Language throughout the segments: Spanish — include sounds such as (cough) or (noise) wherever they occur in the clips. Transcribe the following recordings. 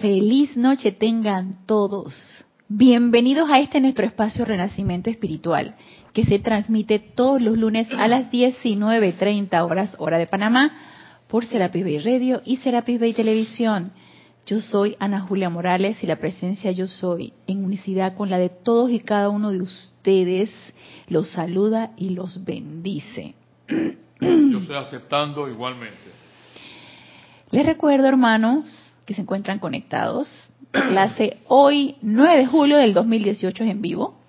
Feliz noche tengan todos. Bienvenidos a este nuestro espacio Renacimiento Espiritual, que se transmite todos los lunes a las 19.30 horas, hora de Panamá, por Serapis Bay Radio y Serapis Bay Televisión. Yo soy Ana Julia Morales y la presencia Yo Soy, en unicidad con la de todos y cada uno de ustedes, los saluda y los bendice. Yo estoy aceptando igualmente. Les recuerdo, hermanos, que se encuentran conectados. Clase hoy, 9 de julio del 2018 es en vivo.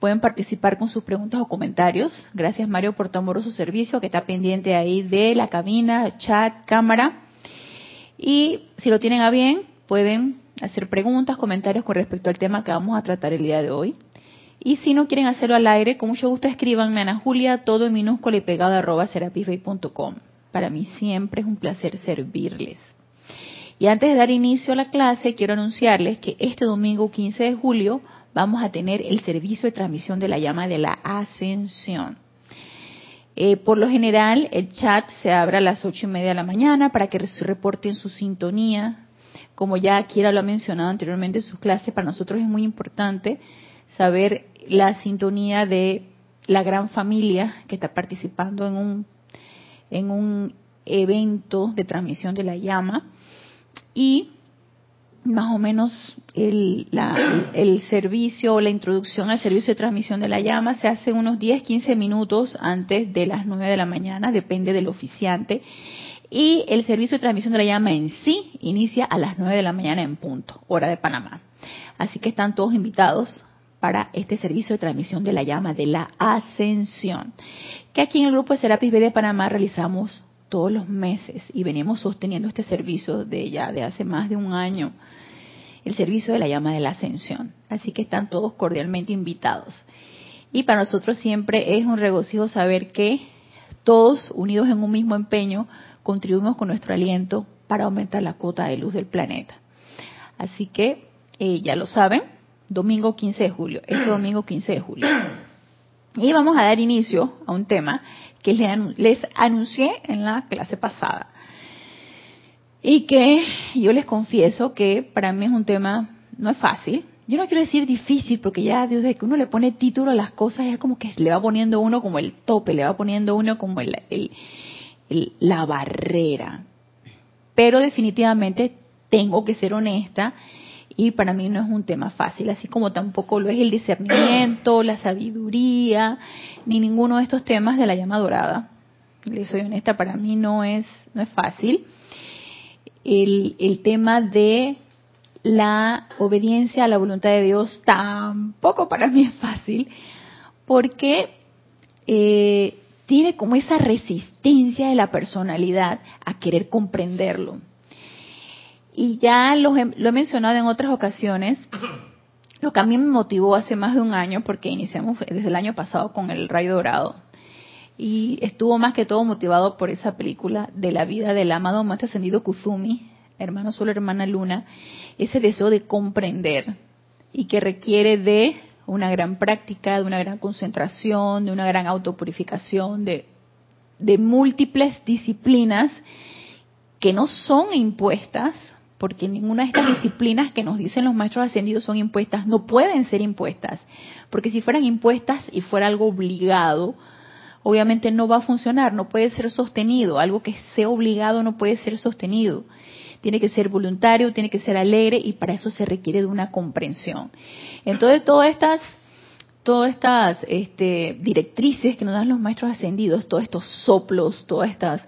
Pueden participar con sus preguntas o comentarios. Gracias Mario por tu amoroso servicio que está pendiente ahí de la cabina, chat, cámara. Y si lo tienen a bien, pueden hacer preguntas, comentarios con respecto al tema que vamos a tratar el día de hoy. Y si no quieren hacerlo al aire, con mucho gusto escríbanme a Ana Julia, todo en minúscula y pegado arroba serapisbay.com. Para mí siempre es un placer servirles. Y antes de dar inicio a la clase, quiero anunciarles que este domingo 15 de julio vamos a tener el servicio de transmisión de la llama de la ascensión. Eh, por lo general, el chat se abre a las ocho y media de la mañana para que reporten su sintonía. Como ya Kira lo ha mencionado anteriormente en sus clases, para nosotros es muy importante saber la sintonía de la gran familia que está participando en un, en un evento de transmisión de la llama y más o menos el, el servicio o la introducción al servicio de transmisión de la llama se hace unos 10, 15 minutos antes de las 9 de la mañana, depende del oficiante. Y el servicio de transmisión de la llama en sí inicia a las 9 de la mañana en punto, hora de Panamá. Así que están todos invitados para este servicio de transmisión de la llama de la ascensión, que aquí en el grupo de Serapis B de Panamá realizamos todos los meses y venimos sosteniendo este servicio de ya de hace más de un año, el servicio de la llama de la ascensión. Así que están todos cordialmente invitados. Y para nosotros siempre es un regocijo saber que todos unidos en un mismo empeño contribuimos con nuestro aliento para aumentar la cuota de luz del planeta. Así que eh, ya lo saben, domingo 15 de julio, este domingo 15 de julio. Y vamos a dar inicio a un tema que les anuncié en la clase pasada. Y que yo les confieso que para mí es un tema, no es fácil. Yo no quiero decir difícil, porque ya desde que uno le pone título a las cosas, es como que le va poniendo uno como el tope, le va poniendo uno como el, la barrera. Pero definitivamente tengo que ser honesta y para mí no es un tema fácil, así como tampoco lo es el discernimiento, la sabiduría, ni ninguno de estos temas de la llama dorada. Le soy honesta, para mí no es, no es fácil. El, el tema de la obediencia a la voluntad de Dios tampoco para mí es fácil, porque eh, tiene como esa resistencia de la personalidad a querer comprenderlo. Y ya lo he, lo he mencionado en otras ocasiones, (coughs) lo que a mí me motivó hace más de un año, porque iniciamos desde el año pasado con el Rayo Dorado, y estuvo más que todo motivado por esa película de la vida del amado maestro ascendido Kuzumi, hermano solo, hermana luna, ese deseo de comprender y que requiere de una gran práctica, de una gran concentración, de una gran autopurificación, de, de múltiples disciplinas que no son impuestas, porque ninguna de estas disciplinas que nos dicen los maestros ascendidos son impuestas, no pueden ser impuestas, porque si fueran impuestas y fuera algo obligado, obviamente no va a funcionar, no puede ser sostenido, algo que sea obligado no puede ser sostenido. Tiene que ser voluntario, tiene que ser alegre y para eso se requiere de una comprensión. Entonces, todas estas todas estas este, directrices que nos dan los maestros ascendidos, todos estos soplos, todas estas,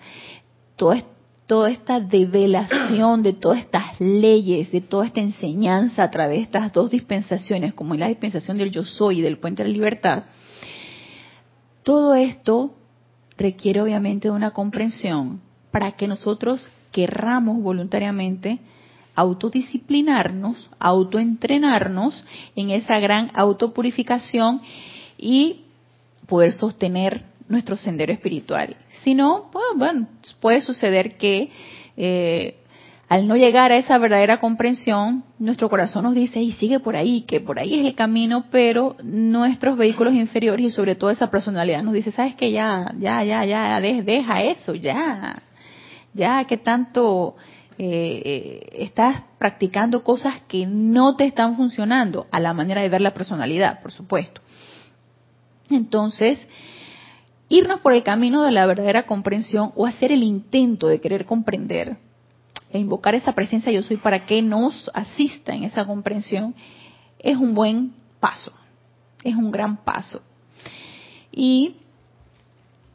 todas toda esta develación de todas estas leyes, de toda esta enseñanza a través de estas dos dispensaciones, como es la dispensación del yo soy y del puente de la libertad, todo esto requiere obviamente de una comprensión para que nosotros querramos voluntariamente autodisciplinarnos, autoentrenarnos en esa gran autopurificación y poder sostener nuestro sendero espiritual. Si no, pues, bueno, puede suceder que eh, al no llegar a esa verdadera comprensión, nuestro corazón nos dice, y sigue por ahí, que por ahí es el camino, pero nuestros vehículos inferiores y sobre todo esa personalidad nos dice, sabes que ya, ya, ya, ya, deja eso, ya, ya, que tanto eh, eh, estás practicando cosas que no te están funcionando a la manera de ver la personalidad, por supuesto. Entonces, irnos por el camino de la verdadera comprensión o hacer el intento de querer comprender e invocar esa presencia yo soy para que nos asista en esa comprensión es un buen paso, es un gran paso. Y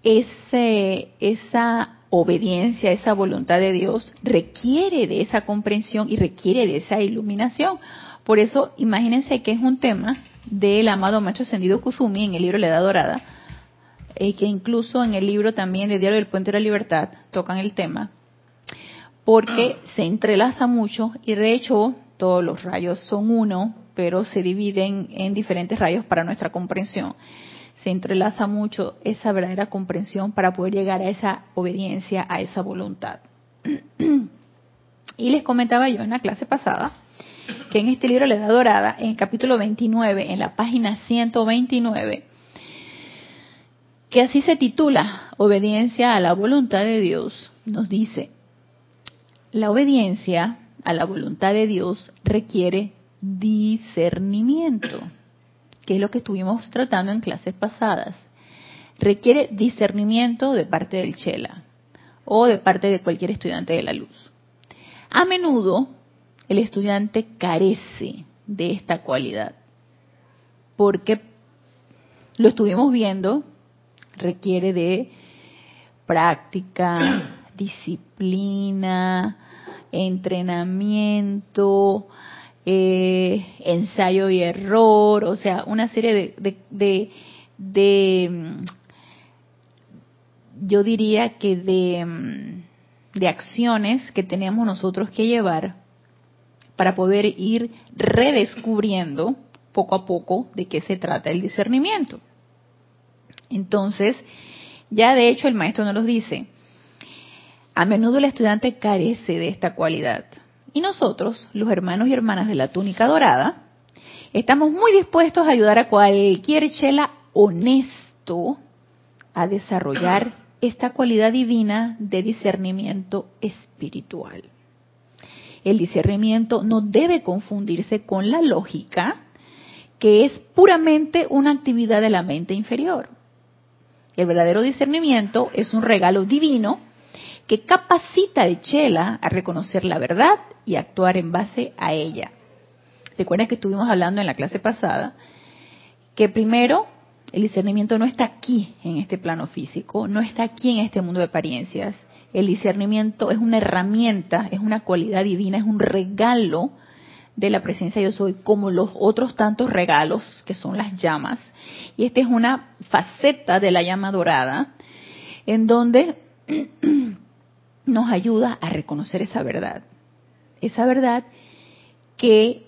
ese, esa obediencia, esa voluntad de Dios requiere de esa comprensión y requiere de esa iluminación. Por eso, imagínense que es un tema del amado Maestro Ascendido Kuzumi en el libro La Edad Dorada, y que incluso en el libro también de Diario del Puente de la Libertad tocan el tema, porque (clears throat) se entrelaza mucho y de hecho todos los rayos son uno, pero se dividen en diferentes rayos para nuestra comprensión. Se entrelaza mucho esa verdadera comprensión para poder llegar a esa obediencia, a esa voluntad. (clears throat) y les comentaba yo en la clase pasada que en este libro La Edad Dorada, en el capítulo 29, en la página 129, que así se titula, Obediencia a la voluntad de Dios, nos dice, la obediencia a la voluntad de Dios requiere discernimiento, que es lo que estuvimos tratando en clases pasadas. Requiere discernimiento de parte del Chela o de parte de cualquier estudiante de la luz. A menudo el estudiante carece de esta cualidad, porque lo estuvimos viendo, requiere de práctica, (clears throat) disciplina, entrenamiento, eh, ensayo y error, o sea, una serie de, de, de, mm, yo diría que de, mm, de acciones que tenemos nosotros que llevar para poder ir redescubriendo poco a poco de qué se trata el discernimiento. Entonces, ya de hecho el maestro nos lo dice, a menudo el estudiante carece de esta cualidad. Y nosotros, los hermanos y hermanas de la túnica dorada, estamos muy dispuestos a ayudar a cualquier chela honesto a desarrollar (clears throat) esta cualidad divina de discernimiento espiritual. El discernimiento no debe confundirse con la lógica, que es puramente una actividad de la mente inferior. El verdadero discernimiento es un regalo divino que capacita al Chela a reconocer la verdad y actuar en base a ella. Recuerden que estuvimos hablando en la clase pasada que primero el discernimiento no está aquí en este plano físico, no está aquí en este mundo de apariencias. El discernimiento es una herramienta, es una cualidad divina, es un regalo de la presencia yo soy, como los otros tantos regalos que son las llamas. Y esta es una faceta de la llama dorada, en donde (clears throat) nos ayuda a reconocer esa verdad. Esa verdad que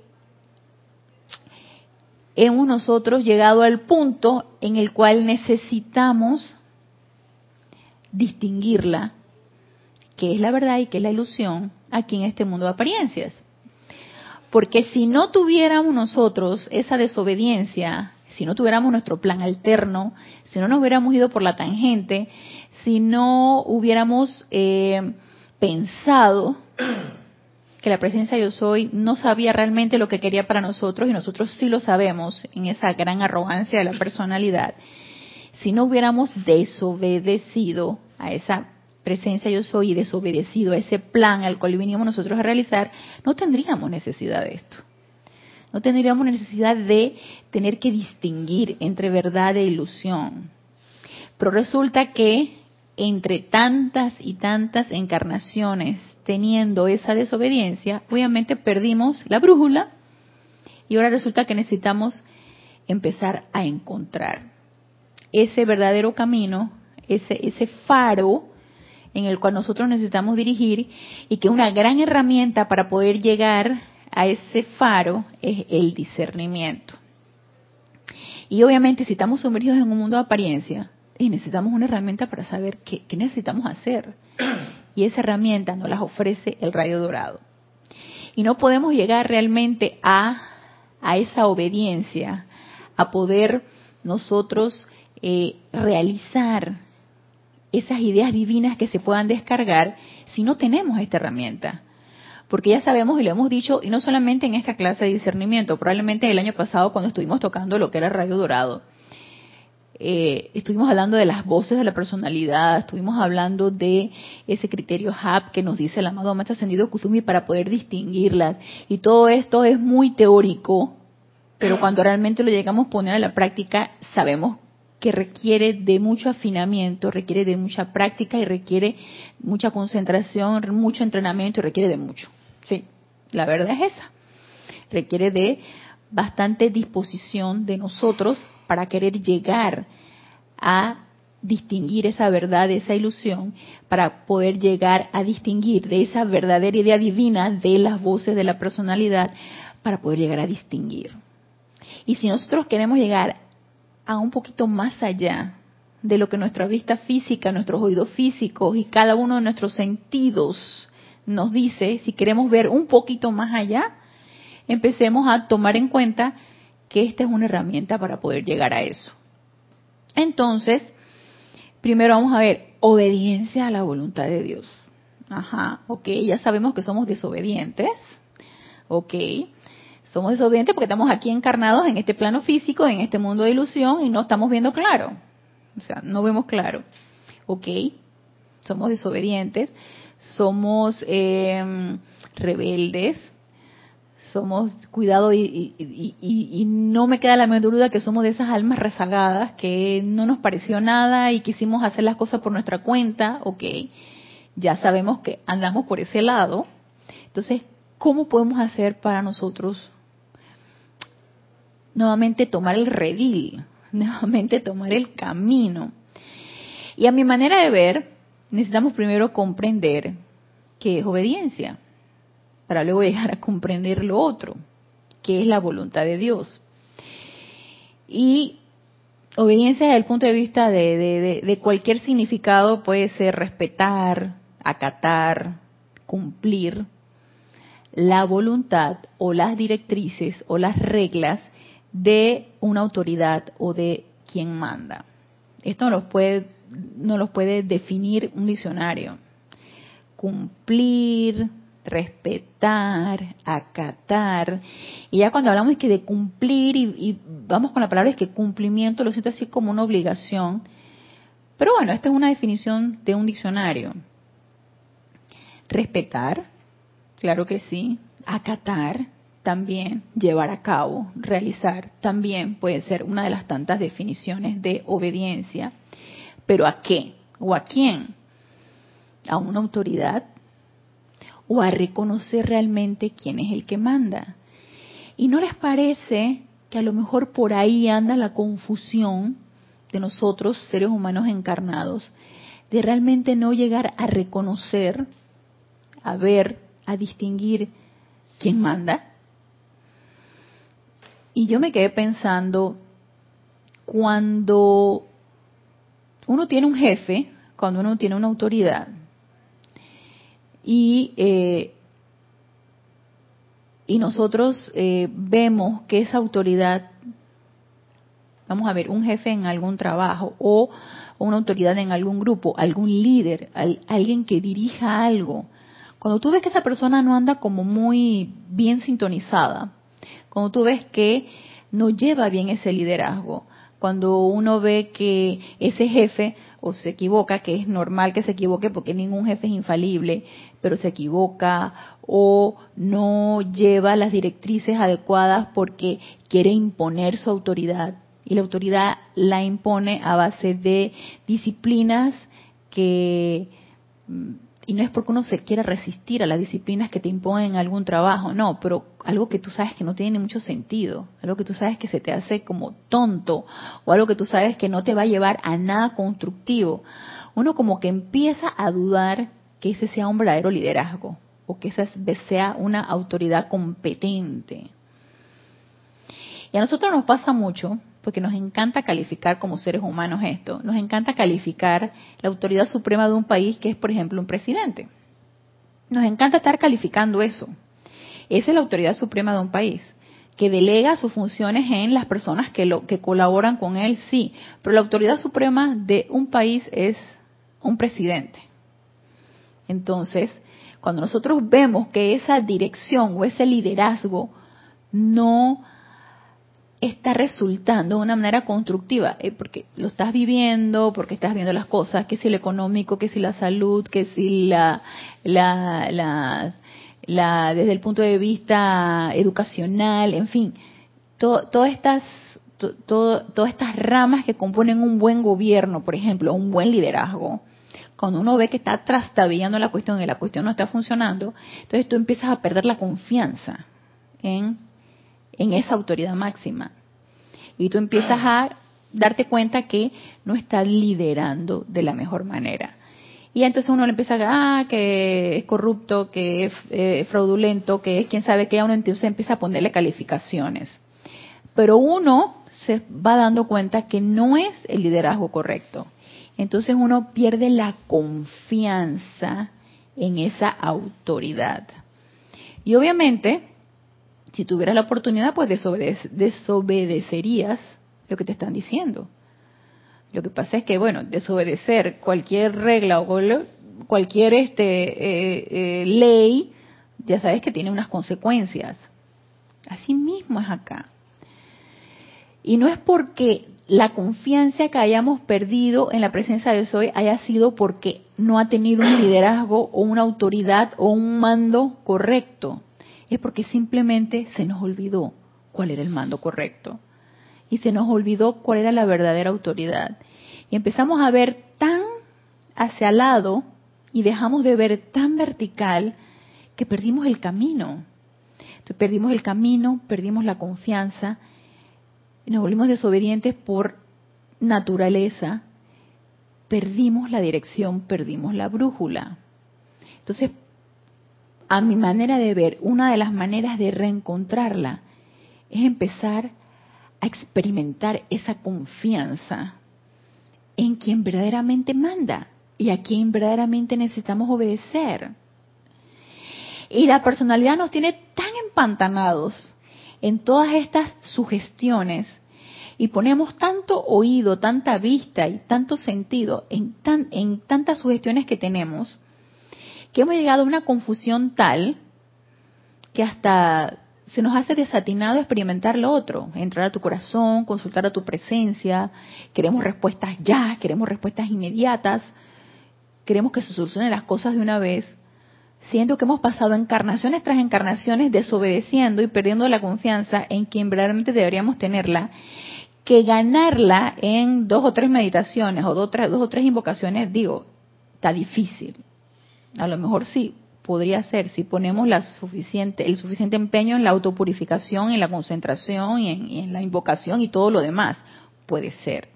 hemos nosotros llegado al punto en el cual necesitamos distinguirla, que es la verdad y que es la ilusión, aquí en este mundo de apariencias. Porque si no tuviéramos nosotros esa desobediencia, si no tuviéramos nuestro plan alterno, si no nos hubiéramos ido por la tangente, si no hubiéramos eh, pensado (clears throat) que la presencia yo soy no sabía realmente lo que quería para nosotros y nosotros sí lo sabemos en esa gran arrogancia de la personalidad, si no hubiéramos desobedecido a esa presencia yo soy y desobedecido a ese plan al cual vinimos nosotros a realizar, no tendríamos necesidad de esto. No tendríamos necesidad de tener que distinguir entre verdad e ilusión. Pero resulta que entre tantas y tantas encarnaciones teniendo esa desobediencia, obviamente perdimos la brújula y ahora resulta que necesitamos empezar a encontrar ese verdadero camino, ese, ese faro en el cual nosotros necesitamos dirigir y que una gran herramienta para poder llegar a ese faro es el discernimiento. Y obviamente si estamos sumergidos en un mundo de apariencia, y necesitamos una herramienta para saber qué, necesitamos hacer. Y esa herramienta nos la ofrece el rayo dorado. Y no podemos llegar realmente a, a esa obediencia, a poder nosotros eh, realizar esas ideas divinas que se puedan descargar si no tenemos esta herramienta. porque ya sabemos y lo hemos dicho, y no solamente en esta clase de discernimiento, probablemente el año pasado cuando estuvimos tocando lo que era rayo dorado, eh, estuvimos hablando de las voces de la personalidad, estuvimos hablando de ese criterio HAP que nos dice el amado Maestro Ascendido Kusumi para poder distinguirlas. Y todo esto es muy teórico, pero cuando realmente lo llegamos a poner a la práctica, sabemos que requiere de mucho afinamiento, requiere de mucha práctica y requiere mucha concentración, mucho entrenamiento y requiere de mucho. Sí, la verdad es esa. Requiere de bastante disposición de nosotros para querer llegar a distinguir esa verdad esa ilusión, para poder llegar a distinguir de esa verdadera idea divina de las voces de la personalidad, para poder llegar a distinguir. Y si nosotros queremos llegar a un poquito más allá de lo que nuestra vista física, nuestros oídos físicos y cada uno de nuestros sentidos nos dice, si queremos ver un poquito más allá, empecemos a tomar en cuenta que esta es una herramienta para poder llegar a eso. Entonces, primero vamos a ver obediencia a la voluntad de Dios. Ajá, ok, ya sabemos que somos desobedientes, ok, somos desobedientes porque estamos aquí encarnados en este plano físico, en este mundo de ilusión y no estamos viendo claro. O sea, no vemos claro. ¿Ok? Somos desobedientes, somos eh, rebeldes, somos cuidado y, y, no me queda la menor duda que somos de esas almas rezagadas que no nos pareció nada y quisimos hacer las cosas por nuestra cuenta. Ok, ya sabemos que andamos por ese lado. Entonces, ¿cómo podemos hacer para nosotros nuevamente tomar el redil, (laughs) nuevamente tomar el camino. Y a mi manera de ver, necesitamos primero comprender qué es obediencia, para luego llegar a comprender lo otro, que es la voluntad de Dios. Y obediencia desde el punto de vista de, de cualquier significado puede ser respetar, acatar, cumplir la voluntad o las directrices o las reglas de una autoridad o de quien manda. Esto no los puede, no los puede definir un diccionario. Cumplir, respetar, acatar. Y ya cuando hablamos de cumplir, y, vamos con la palabra es que cumplimiento lo siento así como una obligación. Pero bueno, esta es una definición de un diccionario. Respetar, claro que sí. Acatar, también llevar a cabo, realizar, también puede ser una de las tantas definiciones de obediencia. Pero ¿a qué? ¿O a quién? ¿A una autoridad? ¿O a reconocer realmente quién es el que manda? ¿Y no les parece que a lo mejor por ahí anda la confusión de nosotros, seres humanos encarnados, de realmente no llegar a reconocer, a ver, a distinguir quién manda? Y yo me quedé pensando, cuando uno tiene un jefe, cuando uno tiene una autoridad, y, eh, y nosotros eh, vemos que esa autoridad, vamos a ver, un jefe en algún trabajo o una autoridad en algún grupo, algún líder, alguien que dirija algo, cuando tú ves que esa persona no anda como muy bien sintonizada, cuando tú ves que no lleva bien ese liderazgo, cuando uno ve que ese jefe o se equivoca, que es normal que se equivoque porque ningún jefe es infalible, pero se equivoca o no lleva las directrices adecuadas porque quiere imponer su autoridad y la autoridad la impone a base de disciplinas que mm, y no es porque uno se quiera resistir a las disciplinas que te imponen algún trabajo, no, pero algo que tú sabes que no tiene mucho sentido, algo que tú sabes que se te hace como tonto, o algo que tú sabes que no te va a llevar a nada constructivo. Uno como que empieza a dudar que ese sea un verdadero liderazgo, o que esa sea una autoridad competente. Y a nosotros nos pasa mucho porque nos encanta calificar como seres humanos esto, nos encanta calificar la autoridad suprema de un país que es, por ejemplo, un presidente. Nos encanta estar calificando eso. Esa es la autoridad suprema de un país, que delega sus funciones en las personas que, lo, que colaboran con él, sí, pero la autoridad suprema de un país es un presidente. Entonces, cuando nosotros vemos que esa dirección o ese liderazgo no está resultando de una manera constructiva, eh, porque lo estás viviendo, porque estás viendo las cosas, que si lo económico, que si la salud, que si la, la, desde el punto de vista educacional, en fin, todas estas todas estas ramas que componen un buen gobierno, por ejemplo, un buen liderazgo, cuando uno ve que está trastabillando la cuestión y la cuestión no está funcionando, entonces tú empiezas a perder la confianza en, en esa autoridad máxima. Y tú empiezas a darte cuenta que no estás liderando de la mejor manera. Y entonces uno le empieza a ah, que es corrupto, que es eh, fraudulento, que es quién sabe qué, uno entonces empieza a ponerle calificaciones. Pero uno se va dando cuenta que no es el liderazgo correcto. Entonces uno pierde la confianza en esa autoridad. Y obviamente, si tuvieras la oportunidad, pues desobedecerías lo que te están diciendo. Lo que pasa es que, bueno, desobedecer cualquier regla o cualquier este, eh, eh, ley, ya sabes que tiene unas consecuencias. Así mismo es acá. Y no es porque la confianza que hayamos perdido en la presencia de Soy haya sido porque no ha tenido un liderazgo o una autoridad o un mando correcto. Es porque simplemente se nos olvidó cuál era el mando correcto. Y se nos olvidó cuál era la verdadera autoridad. Y empezamos a ver tan hacia el lado y dejamos de ver tan vertical que perdimos el camino. Entonces, perdimos el camino, perdimos la confianza y nos volvimos desobedientes por naturaleza, perdimos la dirección, perdimos la brújula. Entonces, a mi manera de ver, una de las maneras de reencontrarla es empezar a experimentar esa confianza en quien verdaderamente manda y a quien verdaderamente necesitamos obedecer. Y la personalidad nos tiene tan empantanados en todas estas sugestiones y ponemos tanto oído, tanta vista y tanto sentido en, tan, en tantas sugestiones que tenemos, que hemos llegado a una confusión tal que hasta se nos hace desatinado experimentar lo otro, entrar a tu corazón, consultar a tu presencia, queremos respuestas ya, queremos respuestas inmediatas, queremos que se solucionen las cosas de una vez, siento que hemos pasado encarnaciones tras encarnaciones desobedeciendo y perdiendo la confianza en quien verdaderamente deberíamos tenerla, que ganarla en dos o tres meditaciones o dos, o tres invocaciones, digo, está difícil. A lo mejor sí, podría ser si ponemos la suficiente, el suficiente empeño en la autopurificación, en la concentración y en, la invocación y todo lo demás. Puede ser.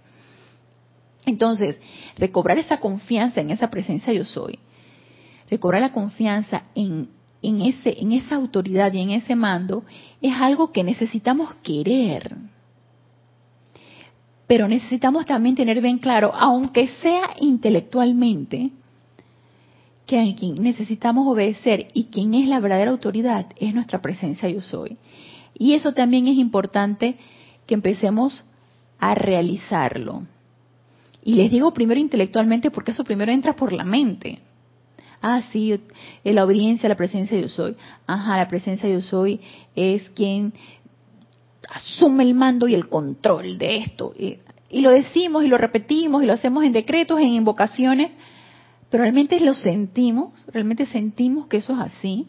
Entonces, recobrar esa confianza en esa presencia yo soy recobrar la confianza en, en, ese, en esa autoridad y en ese mando es algo que necesitamos querer. Pero necesitamos también tener bien claro, aunque sea intelectualmente, que a quien necesitamos obedecer y quien es la verdadera autoridad es nuestra presencia yo soy. Y eso también es importante que empecemos a realizarlo. Y les digo primero intelectualmente porque eso primero entra por la mente. Ah, sí, eh, la obediencia a la presencia yo soy. Ajá, la presencia yo soy es quien asume el mando y el control de esto. Y, lo decimos y lo repetimos y lo hacemos en decretos, en invocaciones, pero realmente lo sentimos, realmente sentimos que eso es así.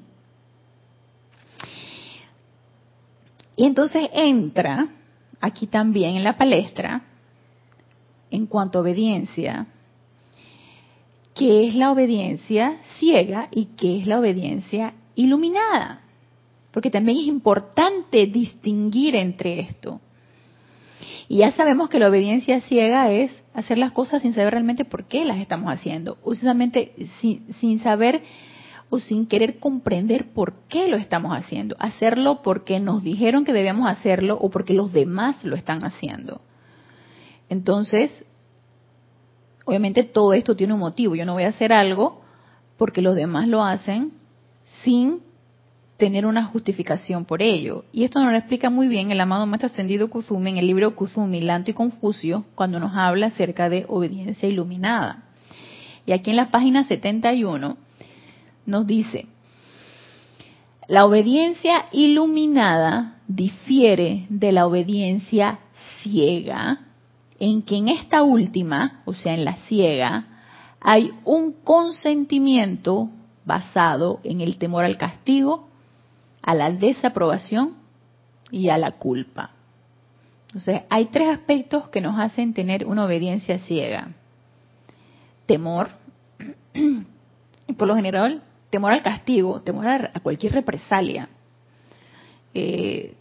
Y entonces entra aquí también en la palestra, en cuanto a obediencia, qué es la obediencia ciega y qué es la obediencia iluminada. Porque también es importante distinguir entre esto. Y ya sabemos que la obediencia ciega es hacer las cosas sin saber realmente por qué las estamos haciendo, o simplemente sin, saber o sin querer comprender por qué lo estamos haciendo. Hacerlo porque nos dijeron que debíamos hacerlo o porque los demás lo están haciendo. Entonces, Obviamente todo esto tiene un motivo. Yo no voy a hacer algo porque los demás lo hacen sin tener una justificación por ello. Y esto nos lo explica muy bien el amado Maestro Ascendido Kusumi en el libro Kusumi, Lanto y Confucio, cuando nos habla acerca de obediencia iluminada. Y aquí en la página 71 nos dice, La obediencia iluminada difiere de la obediencia ciega, en que en esta última, o sea, en la ciega, hay un consentimiento basado en el temor al castigo, a la desaprobación y a la culpa. Entonces, hay tres aspectos que nos hacen tener una obediencia ciega. Temor, y (clears throat) por lo general, temor al castigo, temor a, cualquier represalia. Eh,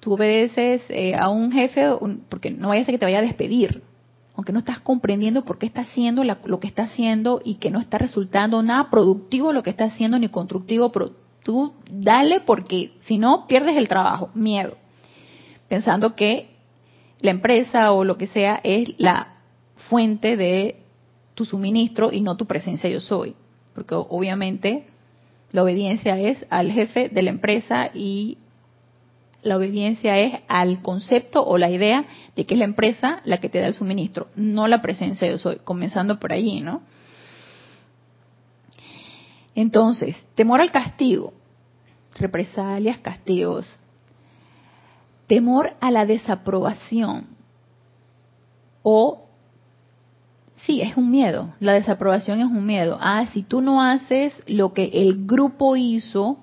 tú obedeces eh, a un jefe porque no vaya a ser que te vaya a despedir, aunque no estás comprendiendo por qué está haciendo lo que está haciendo y que no está resultando nada productivo lo que está haciendo ni constructivo, tú dale porque si no pierdes el trabajo, miedo, pensando que la empresa o lo que sea es la fuente de tu suministro y no tu presencia yo soy. Porque obviamente la obediencia es al jefe de la empresa y la obediencia es al concepto o la idea de que es la empresa la que te da el suministro, no la presencia yo soy, comenzando por allí, ¿no? Entonces, temor al castigo, represalias, castigos, temor a la desaprobación o Sí, es un miedo. La desaprobación es un miedo. Ah, si tú no haces lo que el grupo hizo,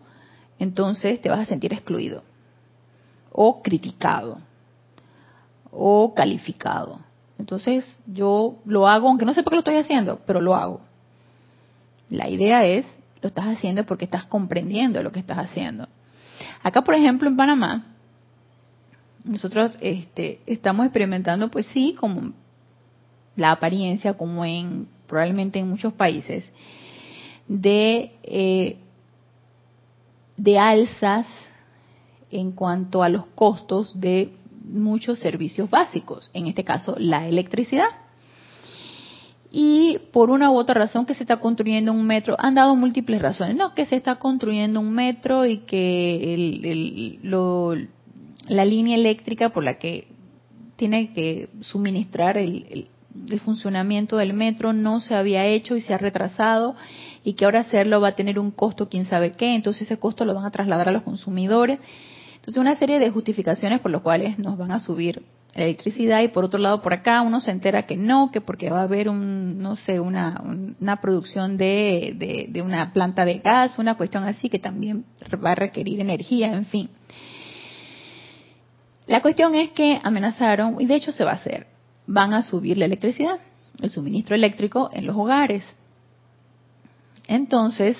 entonces te vas a sentir excluido o criticado o calificado. Entonces yo lo hago, aunque no sé por qué lo estoy haciendo, pero lo hago. La idea es, lo estás haciendo porque estás comprendiendo lo que estás haciendo. Acá, por ejemplo, en Panamá, nosotros este, estamos experimentando, pues sí, como la apariencia, como en probablemente en muchos países, de, eh, de alzas en cuanto a los costos de muchos servicios básicos, en este caso la electricidad. Y por una u otra razón que se está construyendo un metro, han dado múltiples razones, no, que se está construyendo un metro y que el, la línea eléctrica por la que tiene que suministrar el, el funcionamiento del metro no se había hecho y se ha retrasado y que ahora hacerlo va a tener un costo quién sabe qué, entonces ese costo lo van a trasladar a los consumidores. Entonces una serie de justificaciones por las cuales nos van a subir electricidad y por otro lado por acá uno se entera que no, que porque va a haber un, no sé, una, una producción de, de, una planta de gas, una cuestión así que también va a requerir energía, en fin. La cuestión es que amenazaron, y de hecho se va a hacer, van a subir la electricidad, el suministro eléctrico en los hogares. Entonces,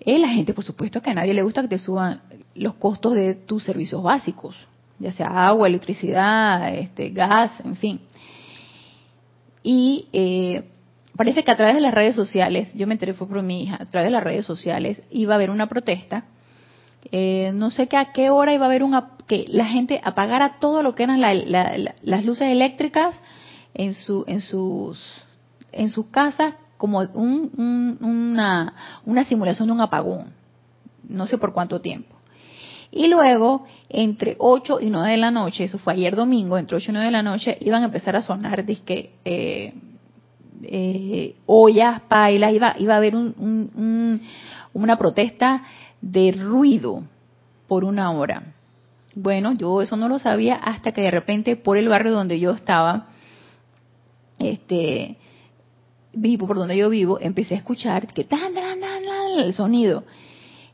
eh, la gente, por supuesto, que a nadie le gusta que te suban los costos de tus servicios básicos, ya sea agua, electricidad, este, gas, en fin. Y eh, parece que a través de las redes sociales, yo me enteré fue por mi hija, a través de las redes sociales iba a haber una protesta. Eh, no sé que a qué hora iba a haber una que la gente apagara todo lo que eran las luces eléctricas en su en sus en sus casas como una, una simulación de un apagón no sé por cuánto tiempo y luego entre 8 y 9 de la noche eso fue ayer domingo entre 8 y 9 de la noche iban a empezar a sonar disque eh, eh, ollas pailas iba iba a haber una protesta de ruido por una hora bueno, yo eso no lo sabía hasta que de repente por el barrio donde yo estaba, este, vivo, por donde yo vivo, empecé a escuchar que tan, tan, tan, el sonido.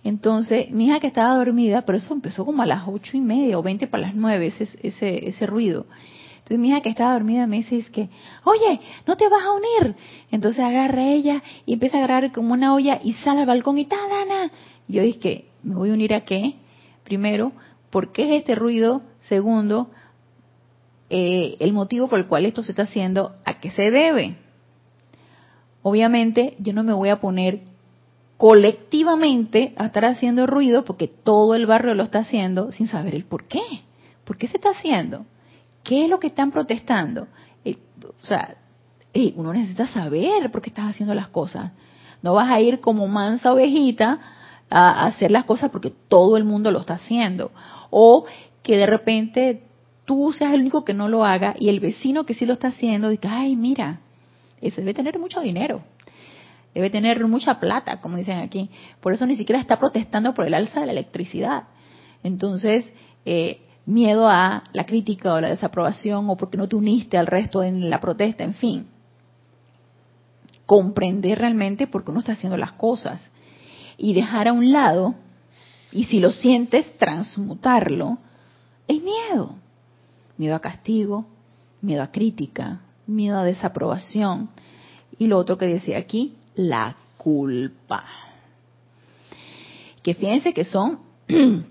Entonces, mi hija que estaba dormida, pero eso empezó como a las ocho y media o veinte para las nueve, ese, ese, ese ruido. Entonces mi hija que estaba dormida me dice es que, oye, no te vas a unir. Entonces agarra ella y empieza a agarrar como una olla y sale al balcón y ta, ta, Yo dije, ¿me voy a unir a qué? Primero, ¿Por qué es este ruido? Segundo, eh, el motivo por el cual esto se está haciendo, ¿a qué se debe? Obviamente yo no me voy a poner colectivamente a estar haciendo ruido porque todo el barrio lo está haciendo sin saber el por qué. ¿Por qué se está haciendo? ¿Qué es lo que están protestando? Eh, o sea, uno necesita saber por qué estás haciendo las cosas. No vas a ir como mansa ovejita a hacer las cosas porque todo el mundo lo está haciendo o que de repente tú seas el único que no lo haga y el vecino que sí lo está haciendo diga, ay, mira, ese debe tener mucho dinero. Debe tener mucha plata, como dicen aquí. Por eso ni siquiera está protestando por el alza de la electricidad. Entonces, eh, miedo a la crítica o la desaprobación o porque no te uniste al resto en la protesta, en fin. Comprender realmente por qué uno está haciendo las cosas y dejar a un lado, y si lo sientes, transmutarlo, el miedo. Miedo a castigo, miedo a crítica, miedo a desaprobación. Y lo otro que decía aquí, la culpa. Que fíjense que son, (clears throat)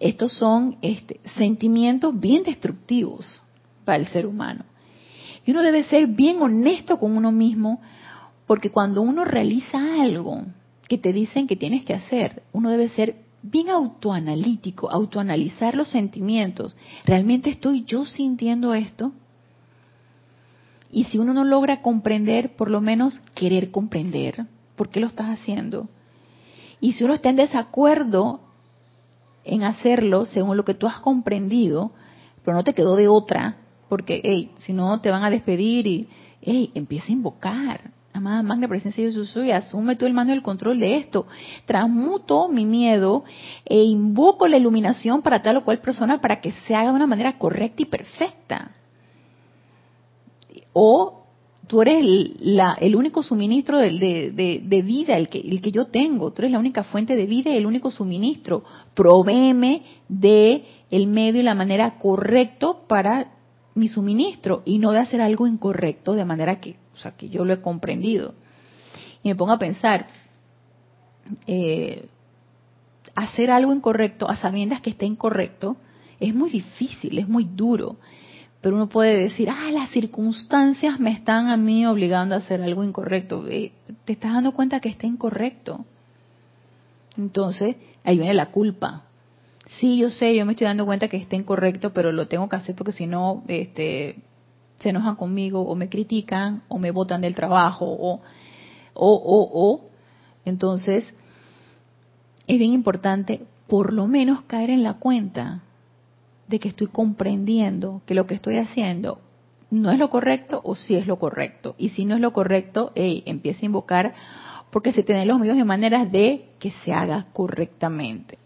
estos son este, sentimientos bien destructivos para el ser humano. Y uno debe ser bien honesto con uno mismo, porque cuando uno realiza algo que te dicen que tienes que hacer, uno debe ser bien autoanalítico, autoanalizar los sentimientos. ¿Realmente estoy yo sintiendo esto? Y si uno no logra comprender, por lo menos querer comprender por qué lo estás haciendo. Y si uno está en desacuerdo en hacerlo según lo que tú has comprendido, pero no te quedó de otra, porque, hey, si no te van a despedir y, hey, empieza a invocar, Amada magna presencia yo soy, asume tú el mando y el control de esto. Transmuto mi miedo e invoco la iluminación para tal o cual persona para que se haga de una manera correcta y perfecta. O tú eres el, el único suministro de, de, vida, el que, el que yo tengo. Tú eres la única fuente de vida y el único suministro. Provéeme de el medio y la manera correcto para mi suministro y no de hacer algo incorrecto de manera que o sea, que yo lo he comprendido. Y me pongo a pensar, eh, hacer algo incorrecto a sabiendas que está incorrecto es muy difícil, es muy duro. Pero uno puede decir, ah, las circunstancias me están a mí obligando a hacer algo incorrecto. Eh, te estás dando cuenta que está incorrecto. Entonces, ahí viene la culpa. Sí, yo sé, yo me estoy dando cuenta que está incorrecto, pero lo tengo que hacer porque si no, este, se enojan conmigo o me critican o me botan del trabajo o, o, o, o. Entonces, es bien importante por lo menos caer en la cuenta de que estoy comprendiendo que lo que estoy haciendo no es lo correcto o sí es lo correcto. Y si no es lo correcto, hey, empieza a invocar porque se tienen los medios y maneras de que se haga correctamente.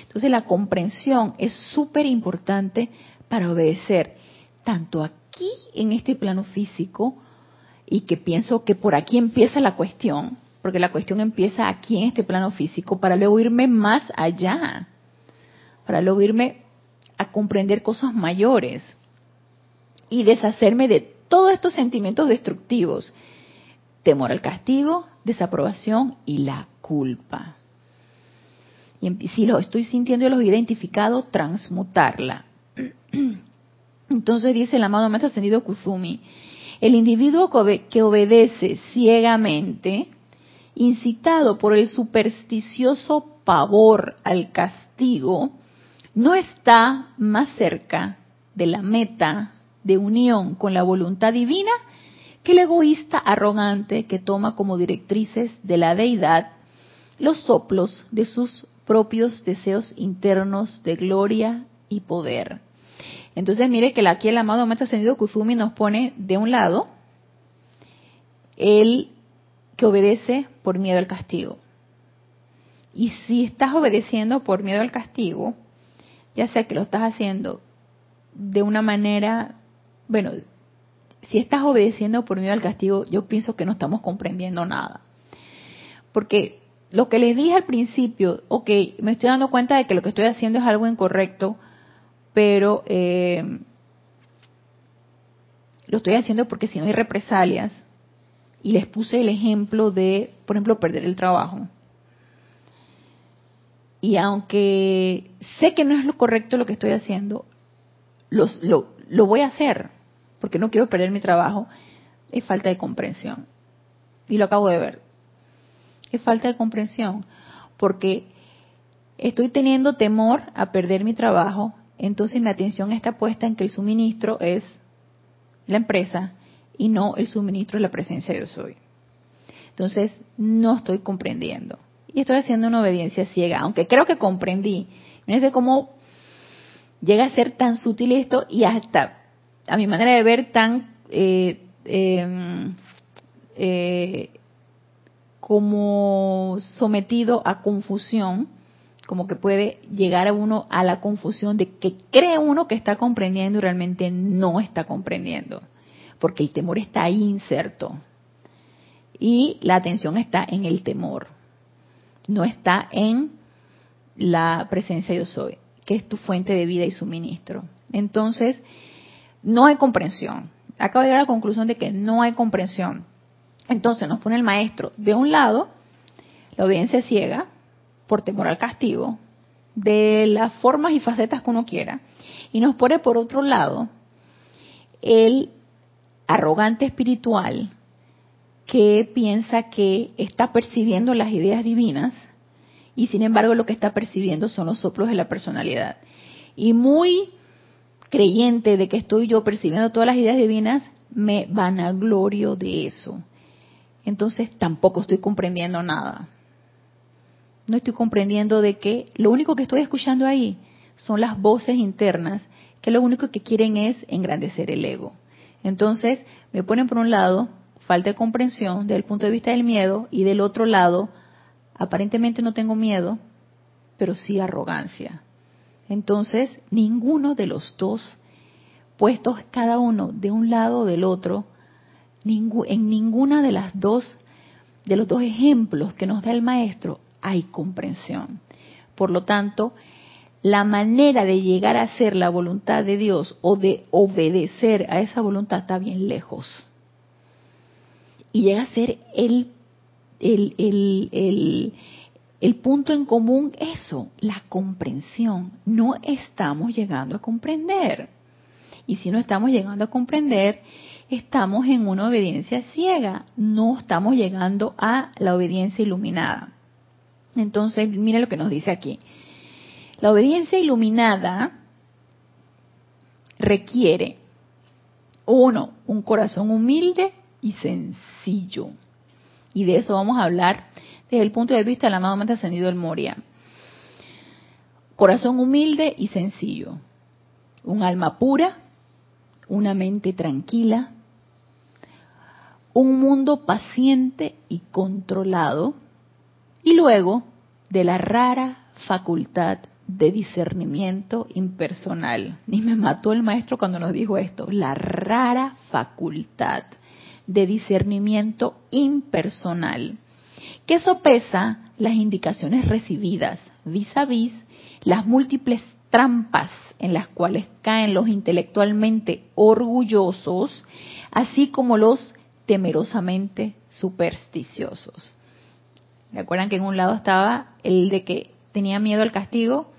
Entonces la comprensión es súper importante para obedecer tanto aquí en este plano físico y que pienso que por aquí empieza la cuestión, porque la cuestión empieza aquí en este plano físico para luego irme más allá, para luego irme a comprender cosas mayores y deshacerme de todos estos sentimientos destructivos, temor al castigo, desaprobación y la culpa. Y si lo estoy sintiendo y los he identificado, transmutarla. (clears throat) Entonces dice el amado maestro ascendido Kuzumi, el individuo que obedece ciegamente, incitado por el supersticioso pavor al castigo, no está más cerca de la meta de unión con la voluntad divina que el egoísta arrogante que toma como directrices de la deidad los soplos de sus propios deseos internos de gloria y poder. Entonces mire que aquí el amado maestro ascendido Kuzumi nos pone de un lado el que obedece por miedo al castigo. Y si estás obedeciendo por miedo al castigo, ya sea que lo estás haciendo de una manera, bueno, si estás obedeciendo por miedo al castigo, yo pienso que no estamos comprendiendo nada. Porque lo que les dije al principio, ok, me estoy dando cuenta de que lo que estoy haciendo es algo incorrecto, pero eh, lo estoy haciendo porque si no hay represalias, y les puse el ejemplo de, por ejemplo, perder el trabajo. Y aunque sé que no es lo correcto lo que estoy haciendo, lo, voy a hacer, porque no quiero perder mi trabajo, es falta de comprensión. Y lo acabo de ver. Es falta de comprensión, porque estoy teniendo temor a perder mi trabajo entonces mi atención está puesta en que el suministro es la empresa y no el suministro es la presencia de yo soy. Entonces no estoy comprendiendo. Y estoy haciendo una obediencia ciega, aunque creo que comprendí. sé cómo llega a ser tan sutil esto y hasta, a mi manera de ver, tan eh, em, eh, como sometido a confusión, como que puede llegar a uno a la confusión de que cree uno que está comprendiendo y realmente no está comprendiendo, porque el temor está ahí inserto. Y la atención está en el temor, no está en la presencia yo soy, que es tu fuente de vida y suministro. Entonces, no hay comprensión. Acabo de llegar a la conclusión de que no hay comprensión. Entonces nos pone el maestro de un lado, la audiencia ciega, por temor al castigo, de las formas y facetas que uno quiera, y nos pone por otro lado el arrogante espiritual que piensa que está percibiendo las ideas divinas y sin embargo lo que está percibiendo son los soplos de la personalidad. Y muy creyente de que estoy yo percibiendo todas las ideas divinas, me vanaglorio de eso entonces tampoco estoy comprendiendo nada. No estoy comprendiendo de que lo único que estoy escuchando ahí son las voces internas que lo único que quieren es engrandecer el ego. Entonces me ponen por un lado falta de comprensión desde el punto de vista del miedo y del otro lado aparentemente no tengo miedo, pero sí arrogancia. Entonces ninguno de los dos puestos cada uno de un lado o del otro en ninguna de las dos de los dos ejemplos que nos da el maestro hay comprensión. Por lo tanto, la manera de llegar a ser la voluntad de Dios o de obedecer a esa voluntad está bien lejos. Y llega a ser el, el, el, el punto en común eso, la comprensión. No estamos llegando a comprender. Y si no estamos llegando a comprender, estamos en una obediencia ciega, no estamos llegando a la obediencia iluminada. Entonces, mire lo que nos dice aquí. La obediencia iluminada requiere, uno, un corazón humilde y sencillo. Y de eso vamos a hablar desde el punto de vista del amado mente ascendido del Moria. Corazón humilde y sencillo. Un alma pura, una mente tranquila, un mundo paciente y controlado, y luego de la rara facultad de discernimiento impersonal. Ni me mató el maestro cuando nos dijo esto, la rara facultad de discernimiento impersonal, que sopesa las indicaciones recibidas vis a vis las múltiples trampas en las cuales caen los intelectualmente orgullosos, así como los temerosamente supersticiosos. ¿Recuerdan que en un lado estaba el de que tenía miedo al castigo,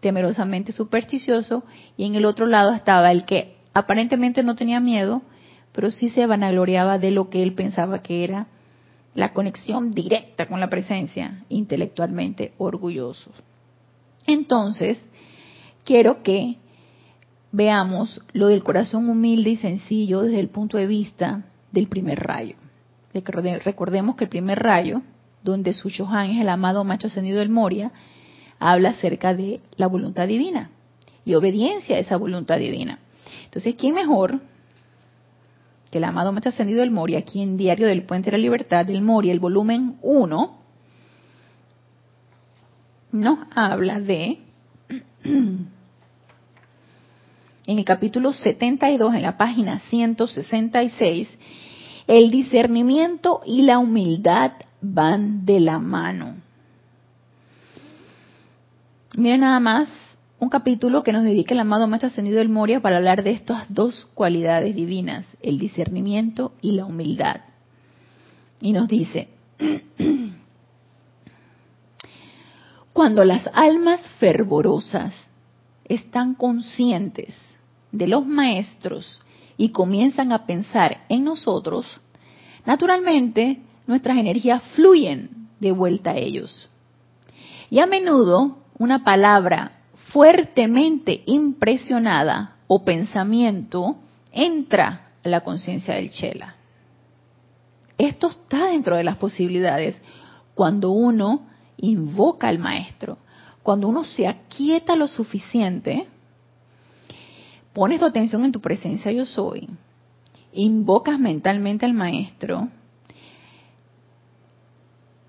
temerosamente supersticioso, y en el otro lado estaba el que aparentemente no tenía miedo, pero sí se vanagloriaba de lo que él pensaba que era la conexión directa con la presencia, intelectualmente orgulloso. Entonces, quiero que veamos lo del corazón humilde y sencillo desde el punto de vista del primer rayo. Recordemos que el primer rayo, donde su Shohan es el amado macho ascendido del Moria, habla acerca de la voluntad divina y obediencia a esa voluntad divina. Entonces, ¿quién mejor el amado macho ascendido del Moria, aquí en Diario del Puente de la Libertad del Moria, el volumen 1, nos habla de, (clears throat) en el capítulo 72, en la página 166, el discernimiento y la humildad van de la mano. Miren nada más un capítulo que nos dedica el amado Maestro Ascendido del Moria para hablar de estas dos cualidades divinas, el discernimiento y la humildad. Y nos dice, (clears throat) cuando las almas fervorosas están conscientes de los maestros y comienzan a pensar en nosotros, naturalmente nuestras energías fluyen de vuelta a ellos. Y a menudo una palabra fuertemente impresionada o pensamiento entra a la conciencia del Chela. Esto está dentro de las posibilidades cuando uno invoca al maestro, cuando uno se aquieta lo suficiente pones tu atención en tu presencia yo soy, invocas mentalmente al maestro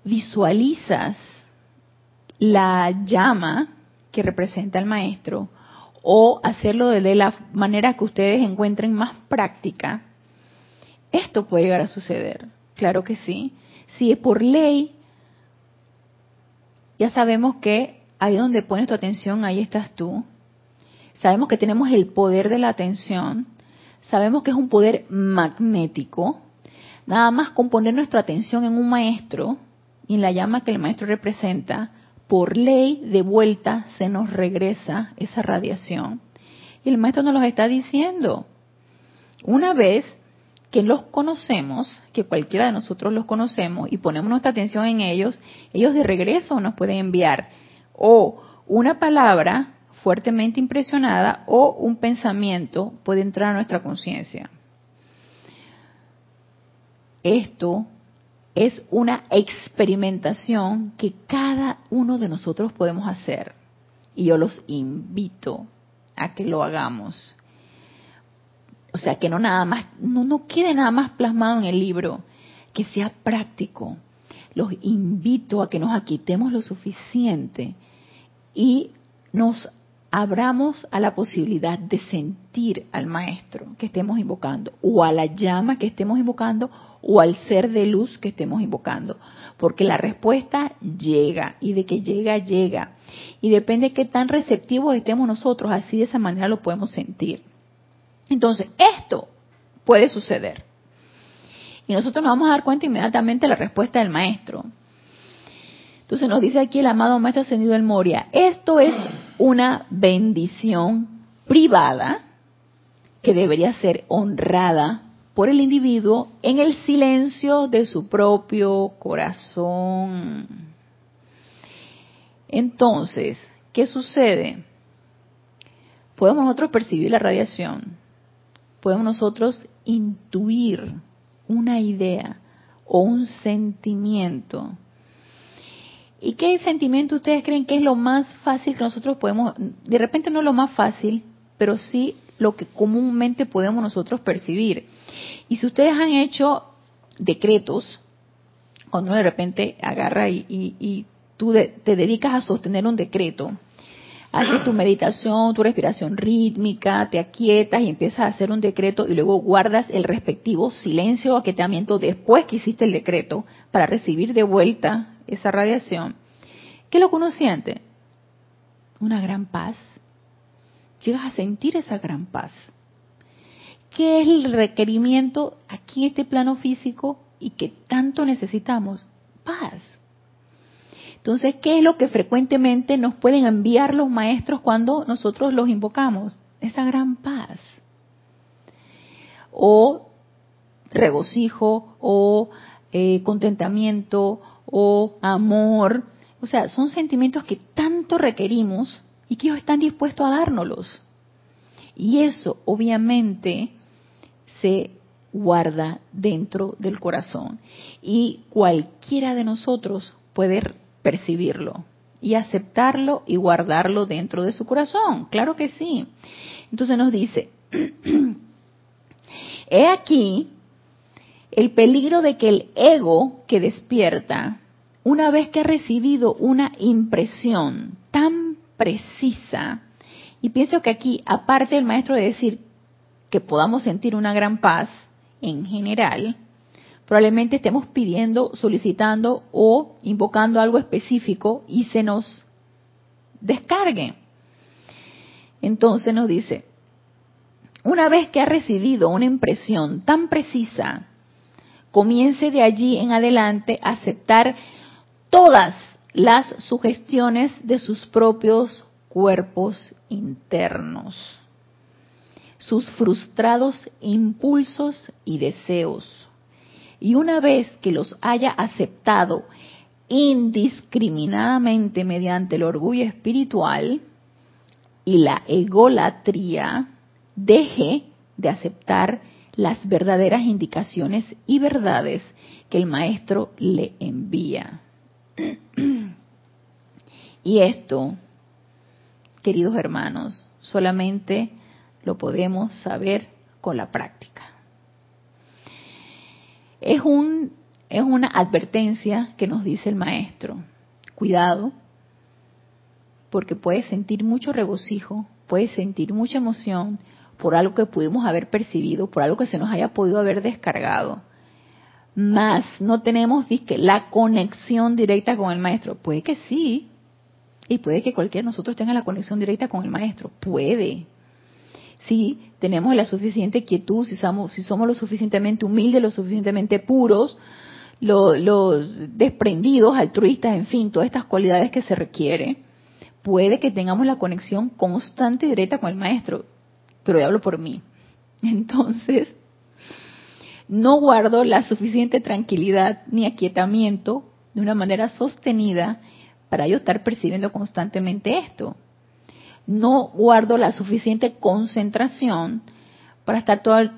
visualizas la llama que representa el maestro o hacerlo de la manera que ustedes encuentren más práctica, esto puede llegar a suceder. Claro que sí. Si es por ley, ya sabemos que ahí donde pones tu atención, ahí estás tú. Sabemos que tenemos el poder de la atención. Sabemos que es un poder magnético. Nada más con poner nuestra atención en un maestro y en la llama que el maestro representa, por ley de vuelta se nos regresa esa radiación. Y el maestro nos lo está diciendo. Una vez que los conocemos, que cualquiera de nosotros los conocemos y ponemos nuestra atención en ellos, ellos de regreso nos pueden enviar o una palabra fuertemente impresionada o un pensamiento puede entrar a nuestra conciencia. Esto es una experimentación que cada uno de nosotros podemos hacer. Y yo los invito a que lo hagamos. O sea, que no nada más, no, no quede nada más plasmado en el libro, que sea práctico. Los invito a que nos aquitemos lo suficiente y nos abramos a la posibilidad de sentir al maestro que estemos invocando, o a la llama que estemos invocando, o al ser de luz que estemos invocando. Porque la respuesta llega, y de que llega, llega. Y depende de qué tan receptivos estemos nosotros, así de esa manera lo podemos sentir. Entonces, esto puede suceder. Y nosotros nos vamos a dar cuenta inmediatamente de la respuesta del maestro. Entonces nos dice aquí el amado Maestro Ascendido del Moria, esto es una bendición privada que debería ser honrada por el individuo en el silencio de su propio corazón. Entonces, ¿qué sucede? Podemos nosotros percibir la radiación, podemos nosotros intuir una idea o un sentimiento ¿Y qué sentimiento ustedes creen que es lo más fácil que nosotros podemos, de repente no lo más fácil, pero sí lo que comúnmente podemos nosotros percibir? Y si ustedes han hecho decretos, cuando uno de repente agarra y, tú te dedicas a sostener un decreto, haces tu meditación, tu respiración rítmica, te aquietas y empiezas a hacer un decreto y luego guardas el respectivo silencio o aquietamiento después que hiciste el decreto para recibir de vuelta esa radiación, ¿qué es lo que uno siente? Una gran paz. Llegas a sentir esa gran paz. ¿Qué es el requerimiento aquí en este plano físico y que tanto necesitamos? Paz. Entonces, ¿qué es lo que frecuentemente nos pueden enviar los maestros cuando nosotros los invocamos? Esa gran paz. O regocijo, o eh, contentamiento, o amor. O sea, son sentimientos que tanto requerimos y que ellos están dispuestos a dárnoslos. Y eso obviamente se guarda dentro del corazón. Y cualquiera de nosotros puede percibirlo y aceptarlo y guardarlo dentro de su corazón. Claro que sí. Entonces nos dice, (clears throat) he aquí el peligro de que el ego que despierta, una vez que ha recibido una impresión tan precisa, y pienso que aquí, aparte del maestro de decir que podamos sentir una gran paz en general, probablemente estemos pidiendo, solicitando o invocando algo específico y se nos descargue. Entonces nos dice, una vez que ha recibido una impresión tan precisa comience de allí en adelante a aceptar todas las sugestiones de sus propios cuerpos internos, sus frustrados impulsos y deseos. Y una vez que los haya aceptado indiscriminadamente mediante el orgullo espiritual y la egolatría, deje de aceptar las verdaderas indicaciones y verdades que el maestro le envía. Y esto, queridos hermanos, solamente lo podemos saber con la práctica. Es un es una advertencia que nos dice el maestro. Cuidado, porque puedes sentir mucho regocijo, puedes sentir mucha emoción por algo que pudimos haber percibido, por algo que se nos haya podido haber descargado. Más no tenemos la conexión directa con el maestro. Puede que sí, y puede que cualquiera de nosotros tenga la conexión directa con el maestro. Puede. Si tenemos la suficiente quietud, si somos, si somos lo suficientemente humildes, lo suficientemente puros, los desprendidos, altruistas, en fin, todas estas cualidades que se requiere, puede que tengamos la conexión constante y directa con el maestro, pero yo hablo por mí. (laughs) Entonces, no guardo la suficiente tranquilidad ni aquietamiento de una manera sostenida para yo estar percibiendo constantemente esto. No guardo la suficiente concentración para estar todo, el,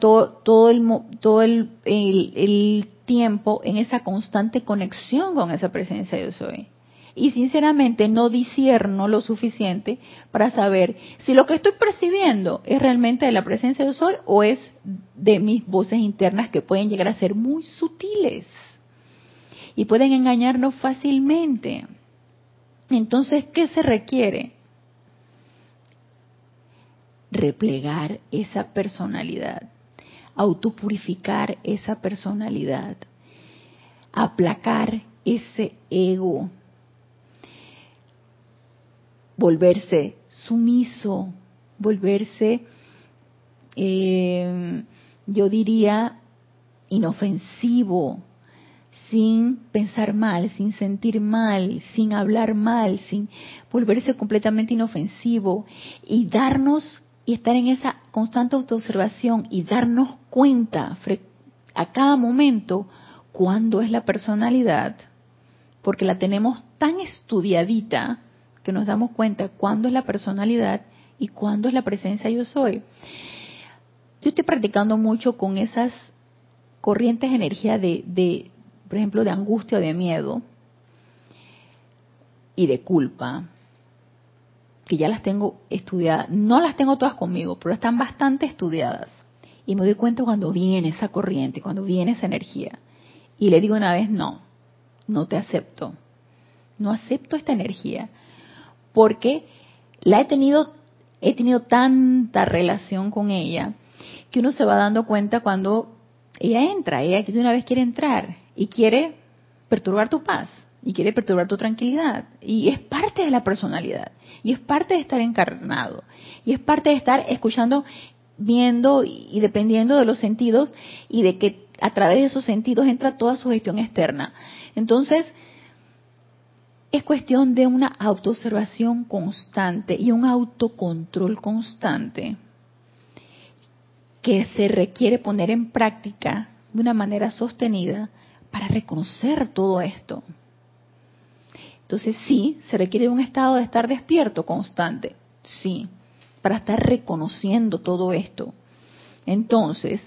todo el tiempo en esa constante conexión con esa presencia yo soy. Y sinceramente no disierno lo suficiente para saber si lo que estoy percibiendo es realmente de la presencia yo soy o es de mis voces internas que pueden llegar a ser muy sutiles y pueden engañarnos fácilmente. Entonces, ¿qué se requiere? Replegar esa personalidad autopurificar esa personalidad, aplacar ese ego, volverse sumiso, volverse, eh, yo diría, inofensivo, sin pensar mal, sin sentir mal, sin hablar mal, sin volverse completamente inofensivo y darnos y estar en esa constante autoobservación y darnos cuenta a cada momento cuándo es la personalidad, porque la tenemos tan estudiadita que nos damos cuenta cuándo es la personalidad y cuándo es la presencia yo soy. Yo estoy practicando mucho con esas corrientes de energía de, de por ejemplo, de angustia o de miedo y de culpa que ya las tengo estudiadas, no las tengo todas conmigo, pero están bastante estudiadas. Y me doy cuenta cuando viene esa corriente, cuando viene esa energía. Y le digo una vez, no, no te acepto. No acepto esta energía. Porque la he tenido, he tenido tanta relación con ella que uno se va dando cuenta cuando ella entra, ella de una vez quiere entrar y quiere perturbar tu paz y quiere perturbar tu tranquilidad. Y es parte de la personalidad. Y es parte de estar encarnado. Y es parte de estar escuchando, viendo y dependiendo de los sentidos y de que a través de esos sentidos entra toda su gestión externa. Entonces, es cuestión de una autoobservación constante y un autocontrol constante que se requiere poner en práctica de una manera sostenida para reconocer todo esto. Entonces sí, se requiere un estado de estar despierto constante, sí, para estar reconociendo todo esto. Entonces,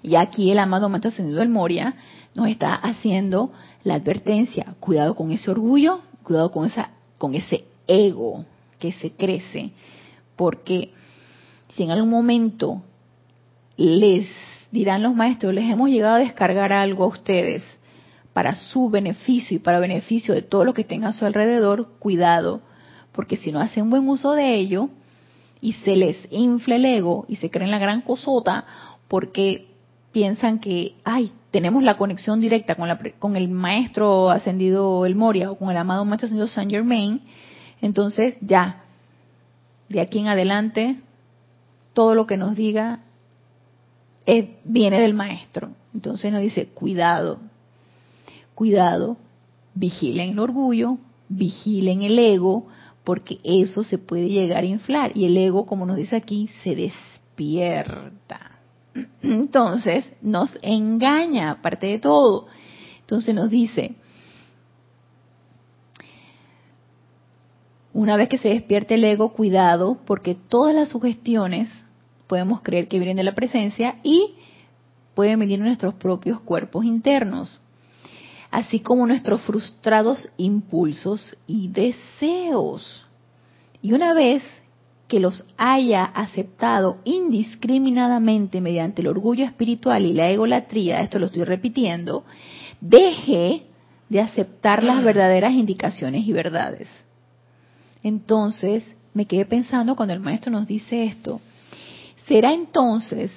y aquí el amado Maestro Ascendido del Moria nos está haciendo la advertencia, cuidado con ese orgullo, cuidado con esa con ese ego que se crece, porque si en algún momento les dirán los maestros, les hemos llegado a descargar algo a ustedes para su beneficio y para beneficio de todo lo que tenga a su alrededor, cuidado, porque si no hacen buen uso de ello y se les infla el ego y se creen la gran cosota porque piensan que, ay, tenemos la conexión directa con, la, con el maestro ascendido El Moria o con el amado maestro ascendido Saint Germain, entonces ya, de aquí en adelante, todo lo que nos diga viene del maestro. Entonces nos dice, cuidado, cuidado, vigilen el orgullo, vigilen el ego, porque eso se puede llegar a inflar y el ego, como nos dice aquí, se despierta. (clears throat) Entonces nos engaña, aparte de todo. Entonces nos dice, una vez que se despierte el ego, cuidado, porque todas las sugestiones podemos creer que vienen de la presencia y pueden venir de nuestros propios cuerpos internos así como nuestros frustrados impulsos y deseos. Y una vez que los haya aceptado indiscriminadamente mediante el orgullo espiritual y la egolatría, esto lo estoy repitiendo, deje de aceptar las verdaderas indicaciones y verdades. Entonces, me quedé pensando cuando el maestro nos dice esto, ¿será entonces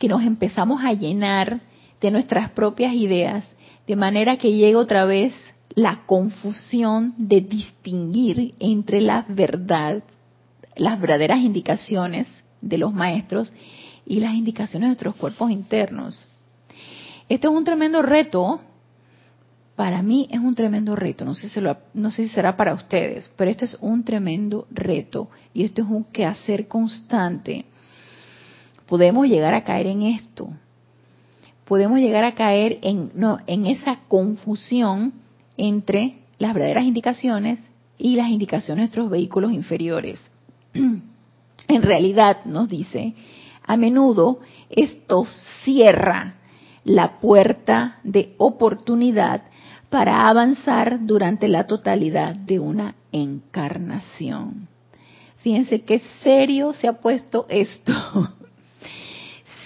que nos empezamos a llenar de nuestras propias ideas, de manera que llegue otra vez la confusión de distinguir entre la verdad, las verdaderas indicaciones de los maestros y las indicaciones de nuestros cuerpos internos. Esto es un tremendo reto. Para mí es un tremendo reto. No sé, si no sé si será para ustedes, pero esto es un tremendo reto y esto es un quehacer constante podemos llegar a caer en esto. Podemos llegar a caer en, esa confusión entre las verdaderas indicaciones y las indicaciones de nuestros vehículos inferiores. (clears throat) en realidad, nos dice, a menudo esto cierra la puerta de oportunidad para avanzar durante la totalidad de una encarnación. Fíjense qué serio se ha puesto esto. (laughs)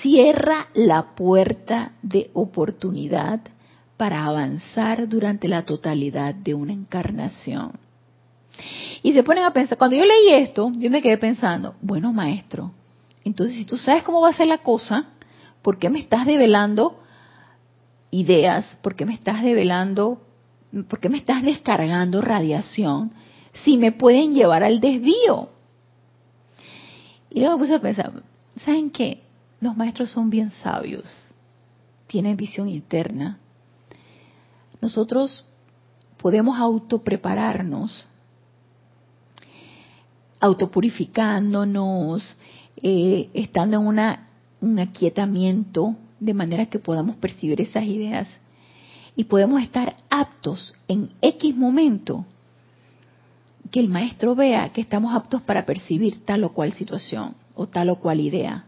cierra la puerta de oportunidad para avanzar durante la totalidad de una encarnación. Y se ponen a pensar, cuando yo leí esto, yo me quedé pensando, bueno maestro, entonces si tú sabes cómo va a ser la cosa, ¿por qué me estás develando ideas? ¿Por qué me estás develando, por qué me estás descargando radiación si me pueden llevar al desvío? Y luego me puse a pensar, ¿saben qué? Los maestros son bien sabios, tienen visión interna. Nosotros podemos autoprepararnos, autopurificándonos, eh, estando en una, un aquietamiento de manera que podamos percibir esas ideas y podemos estar aptos en X momento que el maestro vea que estamos aptos para percibir tal o cual situación o tal o cual idea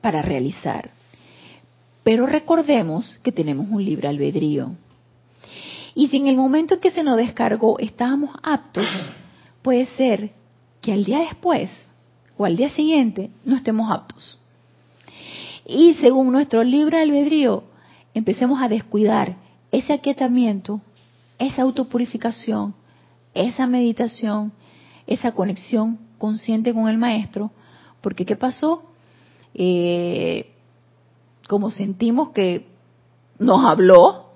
para realizar. Pero recordemos que tenemos un libre albedrío. Y si en el momento en que se nos descargó estábamos aptos, puede ser que al día después o al día siguiente no estemos aptos. Y según nuestro libre albedrío, empecemos a descuidar ese aquietamiento, esa autopurificación, esa meditación, esa conexión consciente con el maestro, porque ¿qué pasó? Eh, como sentimos que nos habló,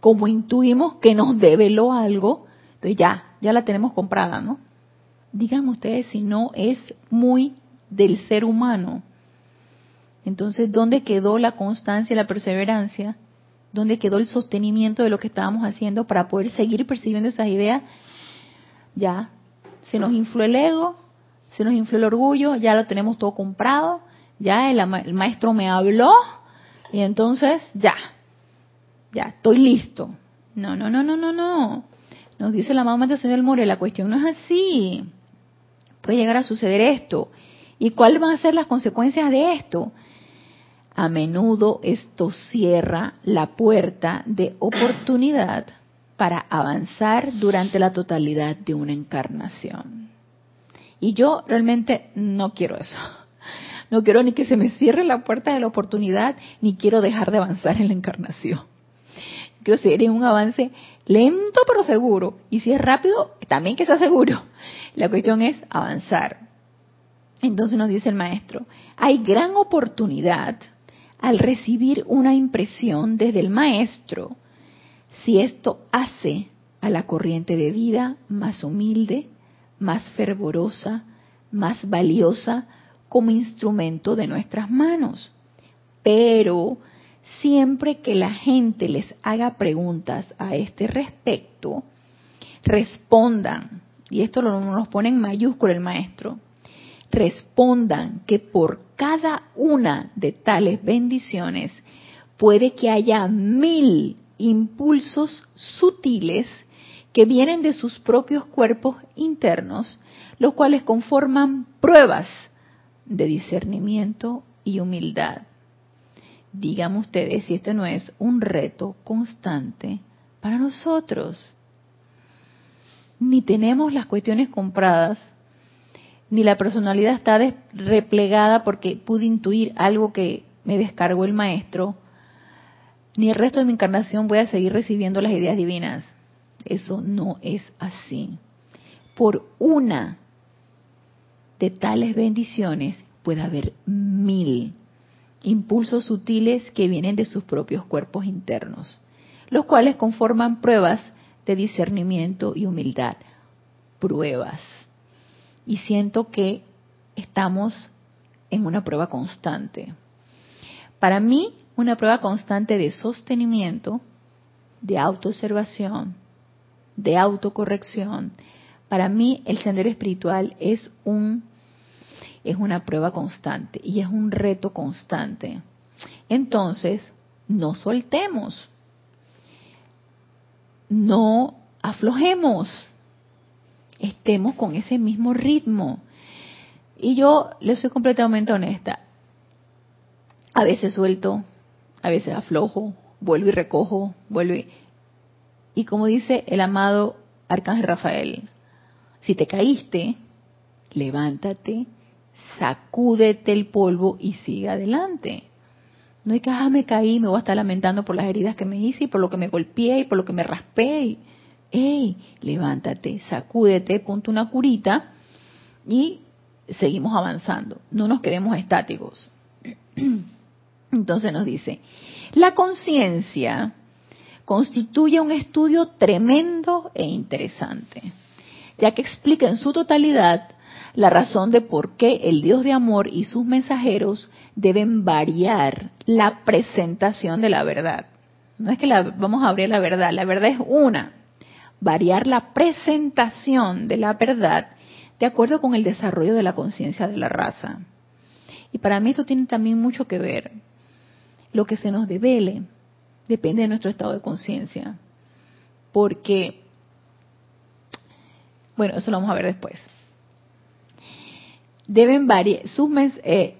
como intuimos que nos develó algo, entonces ya, ya la tenemos comprada, ¿no? Díganme ustedes si no es muy del ser humano. Entonces, ¿dónde quedó la constancia y la perseverancia? ¿Dónde quedó el sostenimiento de lo que estábamos haciendo para poder seguir percibiendo esas ideas? Ya, se nos infló el ego, se nos infló el orgullo, ya lo tenemos todo comprado, ya el, maestro me habló y entonces ya, ya, estoy listo. No, no, no, no, no, no. Nos dice la mamá del señor More, la cuestión no es así. Puede llegar a suceder esto. ¿Y cuáles van a ser las consecuencias de esto? A menudo esto cierra la puerta de oportunidad para avanzar durante la totalidad de una encarnación. Y yo realmente no quiero eso. No quiero ni que se me cierre la puerta de la oportunidad, ni quiero dejar de avanzar en la encarnación. Quiero seguir un avance lento pero seguro. Y si es rápido, también que sea seguro. La cuestión es avanzar. Entonces nos dice el maestro, hay gran oportunidad al recibir una impresión desde el maestro si esto hace a la corriente de vida más humilde, más fervorosa, más valiosa como instrumento de nuestras manos. Pero siempre que la gente les haga preguntas a este respecto, respondan, y esto lo nos pone en mayúscula el maestro, respondan que por cada una de tales bendiciones puede que haya mil impulsos sutiles que vienen de sus propios cuerpos internos, los cuales conforman pruebas de discernimiento y humildad. Díganme ustedes si esto no es un reto constante para nosotros. Ni tenemos las cuestiones compradas, ni la personalidad está replegada porque pude intuir algo que me descargó el maestro, ni el resto de mi encarnación voy a seguir recibiendo las ideas divinas. Eso no es así. Por una de tales bendiciones puede haber mil impulsos sutiles que vienen de sus propios cuerpos internos, los cuales conforman pruebas de discernimiento y humildad. Pruebas. Y siento que estamos en una prueba constante. Para mí, una prueba constante de sostenimiento, de autoobservación, de autocorrección. Para mí, el sendero espiritual es un es una prueba constante y es un reto constante. Entonces, no soltemos, no aflojemos, estemos con ese mismo ritmo. Y yo le soy completamente honesta. A veces suelto, a veces aflojo, vuelvo y recojo, vuelvo y... Y como dice el amado Arcángel Rafael, si te caíste, levántate, sacúdete el polvo y sigue adelante. No hay que, ah, me caí, me voy a estar lamentando por las heridas que me hice y por lo que me golpeé y por lo que me raspé. ¡Ey! Levántate, sacúdete, ponte una curita y seguimos avanzando. No nos quedemos estáticos. (clears throat) Entonces nos dice, la conciencia constituye un estudio tremendo e interesante, ya que explica en su totalidad la razón de por qué el Dios de amor y sus mensajeros deben variar la presentación de la verdad. No es que la, vamos a abrir la verdad, la verdad es una. Variar la presentación de la verdad de acuerdo con el desarrollo de la conciencia de la raza. Y para mí esto tiene también mucho que ver. Lo que se nos devele depende de nuestro estado de conciencia. Porque, bueno, eso lo vamos a ver después deben variar sus eh,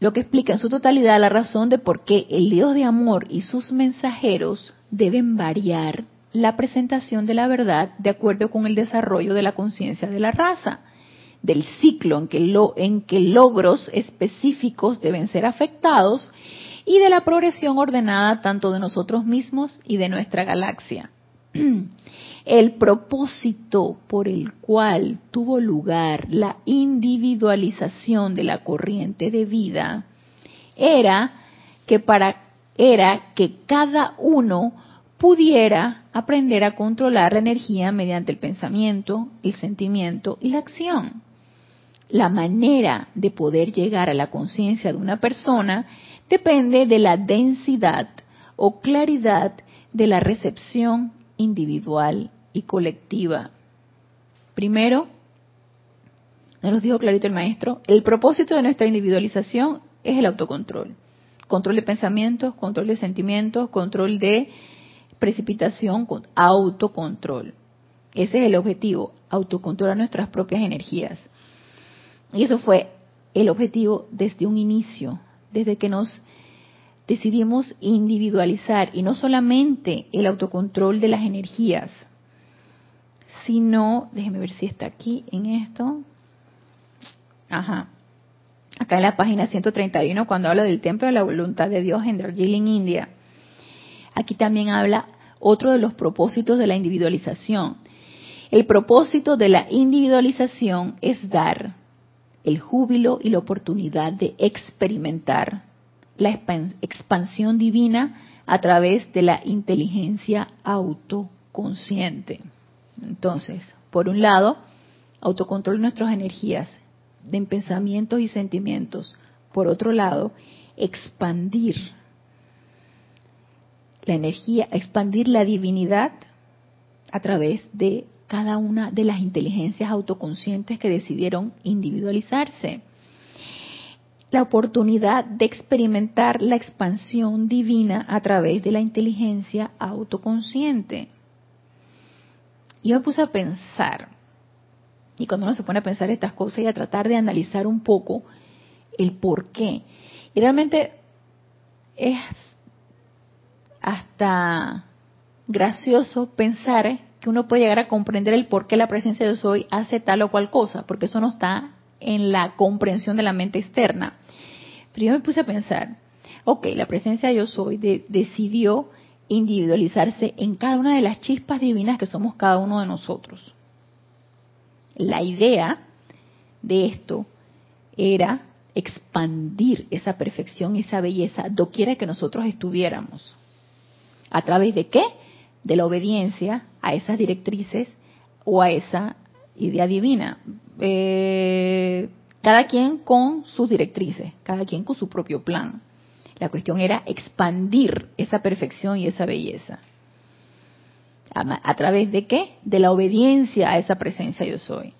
lo que explica en su totalidad la razón de por qué el Dios de amor y sus mensajeros deben variar la presentación de la verdad de acuerdo con el desarrollo de la conciencia de la raza, del ciclo en que, lo, en que logros específicos deben ser afectados y de la progresión ordenada tanto de nosotros mismos y de nuestra galaxia. (clears throat) el propósito por el cual tuvo lugar la individualización de la corriente de vida era que para era que cada uno pudiera aprender a controlar la energía mediante el pensamiento, el sentimiento y la acción. La manera de poder llegar a la conciencia de una persona depende de la densidad o claridad de la recepción individual y colectiva. Primero, nos dijo clarito el maestro, el propósito de nuestra individualización es el autocontrol. Control de pensamientos, control de sentimientos, control de precipitación, autocontrol. Ese es el objetivo, autocontrolar nuestras propias energías. Y eso fue el objetivo desde un inicio, desde que nos decidimos individualizar y no solamente el autocontrol de las energías, sino, déjeme ver si está aquí en esto. Ajá. Acá en la página 131, cuando habla del templo de la voluntad de Dios en Darjeeling, India. Aquí también habla otro de los propósitos de la individualización. El propósito de la individualización es dar el júbilo y la oportunidad de experimentar la expansión divina a través de la inteligencia autoconsciente. Entonces, por un lado, autocontrol nuestras energías, de pensamientos y sentimientos. Por otro lado, expandir la energía, expandir la divinidad a través de cada una de las inteligencias autoconscientes que decidieron individualizarse. La oportunidad de experimentar la expansión divina a través de la inteligencia autoconsciente. Y yo me puse a pensar, y cuando uno se pone a pensar estas cosas y a tratar de analizar un poco el por qué, y realmente es hasta gracioso pensar que uno puede llegar a comprender el por qué la presencia de soy hace tal o cual cosa, porque eso no está en la comprensión de la mente externa. Pero yo me puse a pensar, ok, la presencia de yo soy decidió individualizarse en cada una de las chispas divinas que somos cada uno de nosotros. La idea de esto era expandir esa perfección esa belleza doquiera que nosotros estuviéramos. ¿A través de qué? De la obediencia a esas directrices o a esa idea divina. Eh, cada quien con sus directrices, cada quien con su propio plan. La cuestión era expandir esa perfección y esa belleza. ¿A, través de qué? De la obediencia a esa presencia yo soy.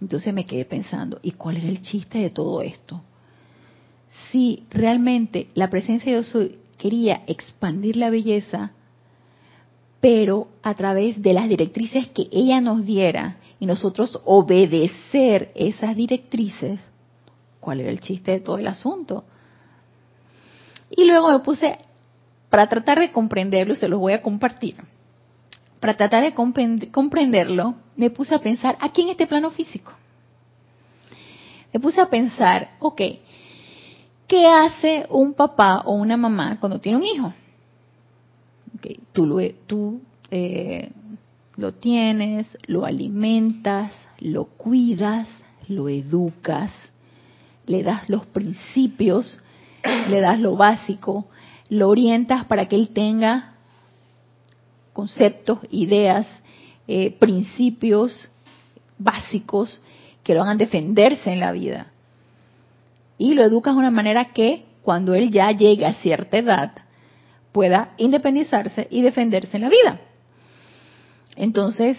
Entonces me quedé pensando, ¿y cuál era el chiste de todo esto? Si realmente la presencia yo soy quería expandir la belleza, pero a través de las directrices que ella nos diera y nosotros obedecer esas directrices, ¿cuál era el chiste de todo el asunto? Y luego me puse, para tratar de comprenderlo, se los voy a compartir, para tratar de comprenderlo, me puse a pensar aquí en este plano físico. Me puse a pensar, ok, ¿qué hace un papá o una mamá cuando tiene un hijo? Tú lo, tú, eh, lo tienes, lo alimentas, lo cuidas, lo educas, le das los principios le das lo básico, lo orientas para que él tenga conceptos, ideas, eh, principios básicos que lo hagan defenderse en la vida. Y lo educas de una manera que cuando él ya llegue a cierta edad pueda independizarse y defenderse en la vida. Entonces,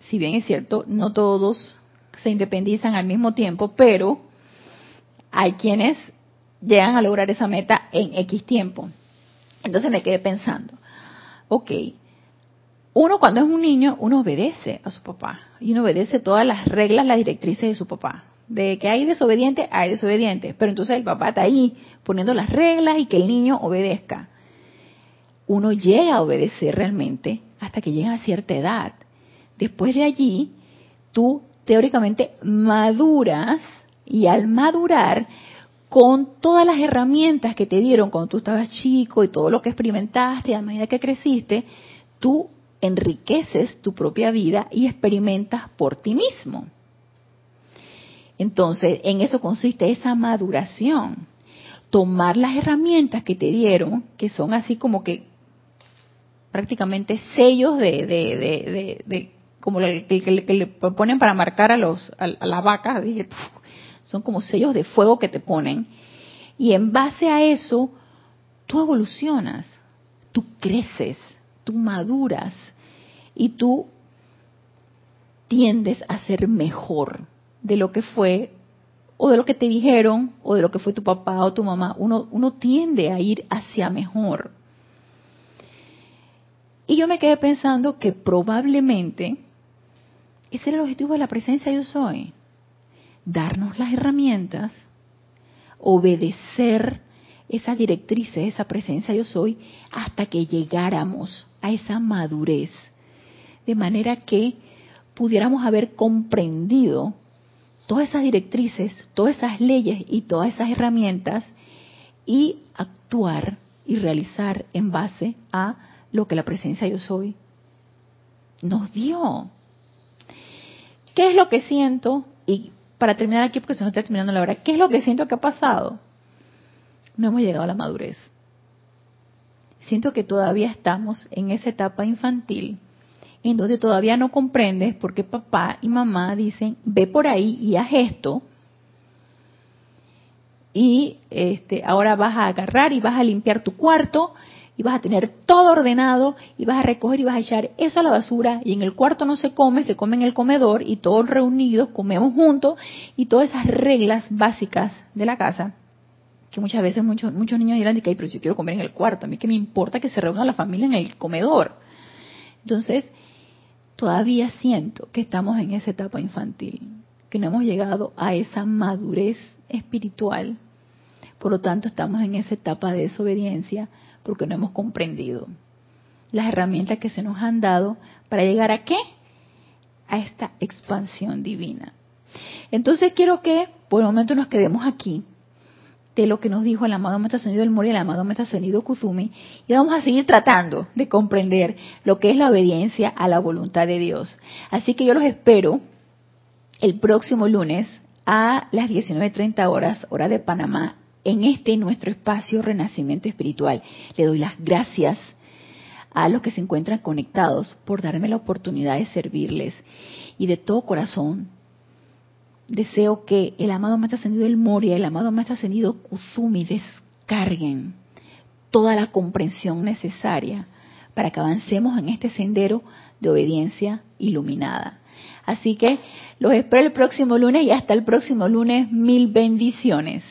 si bien es cierto, no todos se independizan al mismo tiempo, pero hay quienes llegan a lograr esa meta en X tiempo. Entonces me quedé pensando, ok, uno cuando es un niño, uno obedece a su papá y uno obedece todas las reglas, las directrices de su papá. De que hay desobediente, hay desobediente. Pero entonces el papá está ahí poniendo las reglas y que el niño obedezca. Uno llega a obedecer realmente hasta que llega a cierta edad. Después de allí, tú teóricamente maduras y al madurar con todas las herramientas que te dieron cuando tú estabas chico y todo lo que experimentaste a medida que creciste, tú enriqueces tu propia vida y experimentas por ti mismo. Entonces, en eso consiste esa maduración. Tomar las herramientas que te dieron, que son así como que prácticamente sellos de, de, de, como el que, le ponen para marcar a los a, las vacas, dije, son como sellos de fuego que te ponen. Y en base a eso, tú evolucionas, tú creces, tú maduras y tú tiendes a ser mejor de lo que fue o de lo que te dijeron o de lo que fue tu papá o tu mamá. Uno, uno tiende a ir hacia mejor. Y yo me quedé pensando que probablemente ese era el objetivo de la presencia yo soy. Darnos las herramientas, obedecer esa directriz, esa presencia yo soy, hasta que llegáramos a esa madurez, de manera que pudiéramos haber comprendido todas esas directrices, todas esas leyes y todas esas herramientas y actuar y realizar en base a lo que la presencia yo soy nos dio. ¿Qué es lo que siento? Y para terminar aquí, porque se nos está terminando la hora, ¿qué es lo que siento que ha pasado? No hemos llegado a la madurez. Siento que todavía estamos en esa etapa infantil, en donde todavía no comprendes por qué papá y mamá dicen, ve por ahí y haz esto, y este, ahora vas a agarrar y vas a limpiar tu cuarto y vas a tener todo ordenado y vas a recoger y vas a echar eso a la basura y en el cuarto no se come, se come en el comedor y todos reunidos comemos juntos y todas esas reglas básicas de la casa que muchas veces muchos muchos niños dirán que pero si yo quiero comer en el cuarto, a mí que me importa que se reúna la familia en el comedor. Entonces, todavía siento que estamos en esa etapa infantil, que no hemos llegado a esa madurez espiritual. Por lo tanto, estamos en esa etapa de desobediencia porque no hemos comprendido. las herramientas que se nos han dado para llegar a qué? A esta expansión divina. Entonces quiero que por el momento nos quedemos aquí de lo que nos dijo el amado Maestro Ascendido del Mori el amado Maestro Ascendido Kuzumi y vamos a seguir tratando de comprender lo que es la obediencia a la voluntad de Dios. Así que yo los espero el próximo lunes a las 19.30 horas, hora de Panamá, en este nuestro espacio Renacimiento Espiritual. Le doy las gracias a los que se encuentran conectados por darme la oportunidad de servirles y de todo corazón deseo que el amado Maestro Ascendido del Moria, el amado Maestro Ascendido Kusumi descarguen toda la comprensión necesaria para que avancemos en este sendero de obediencia iluminada. Así que los espero el próximo lunes y hasta el próximo lunes mil bendiciones.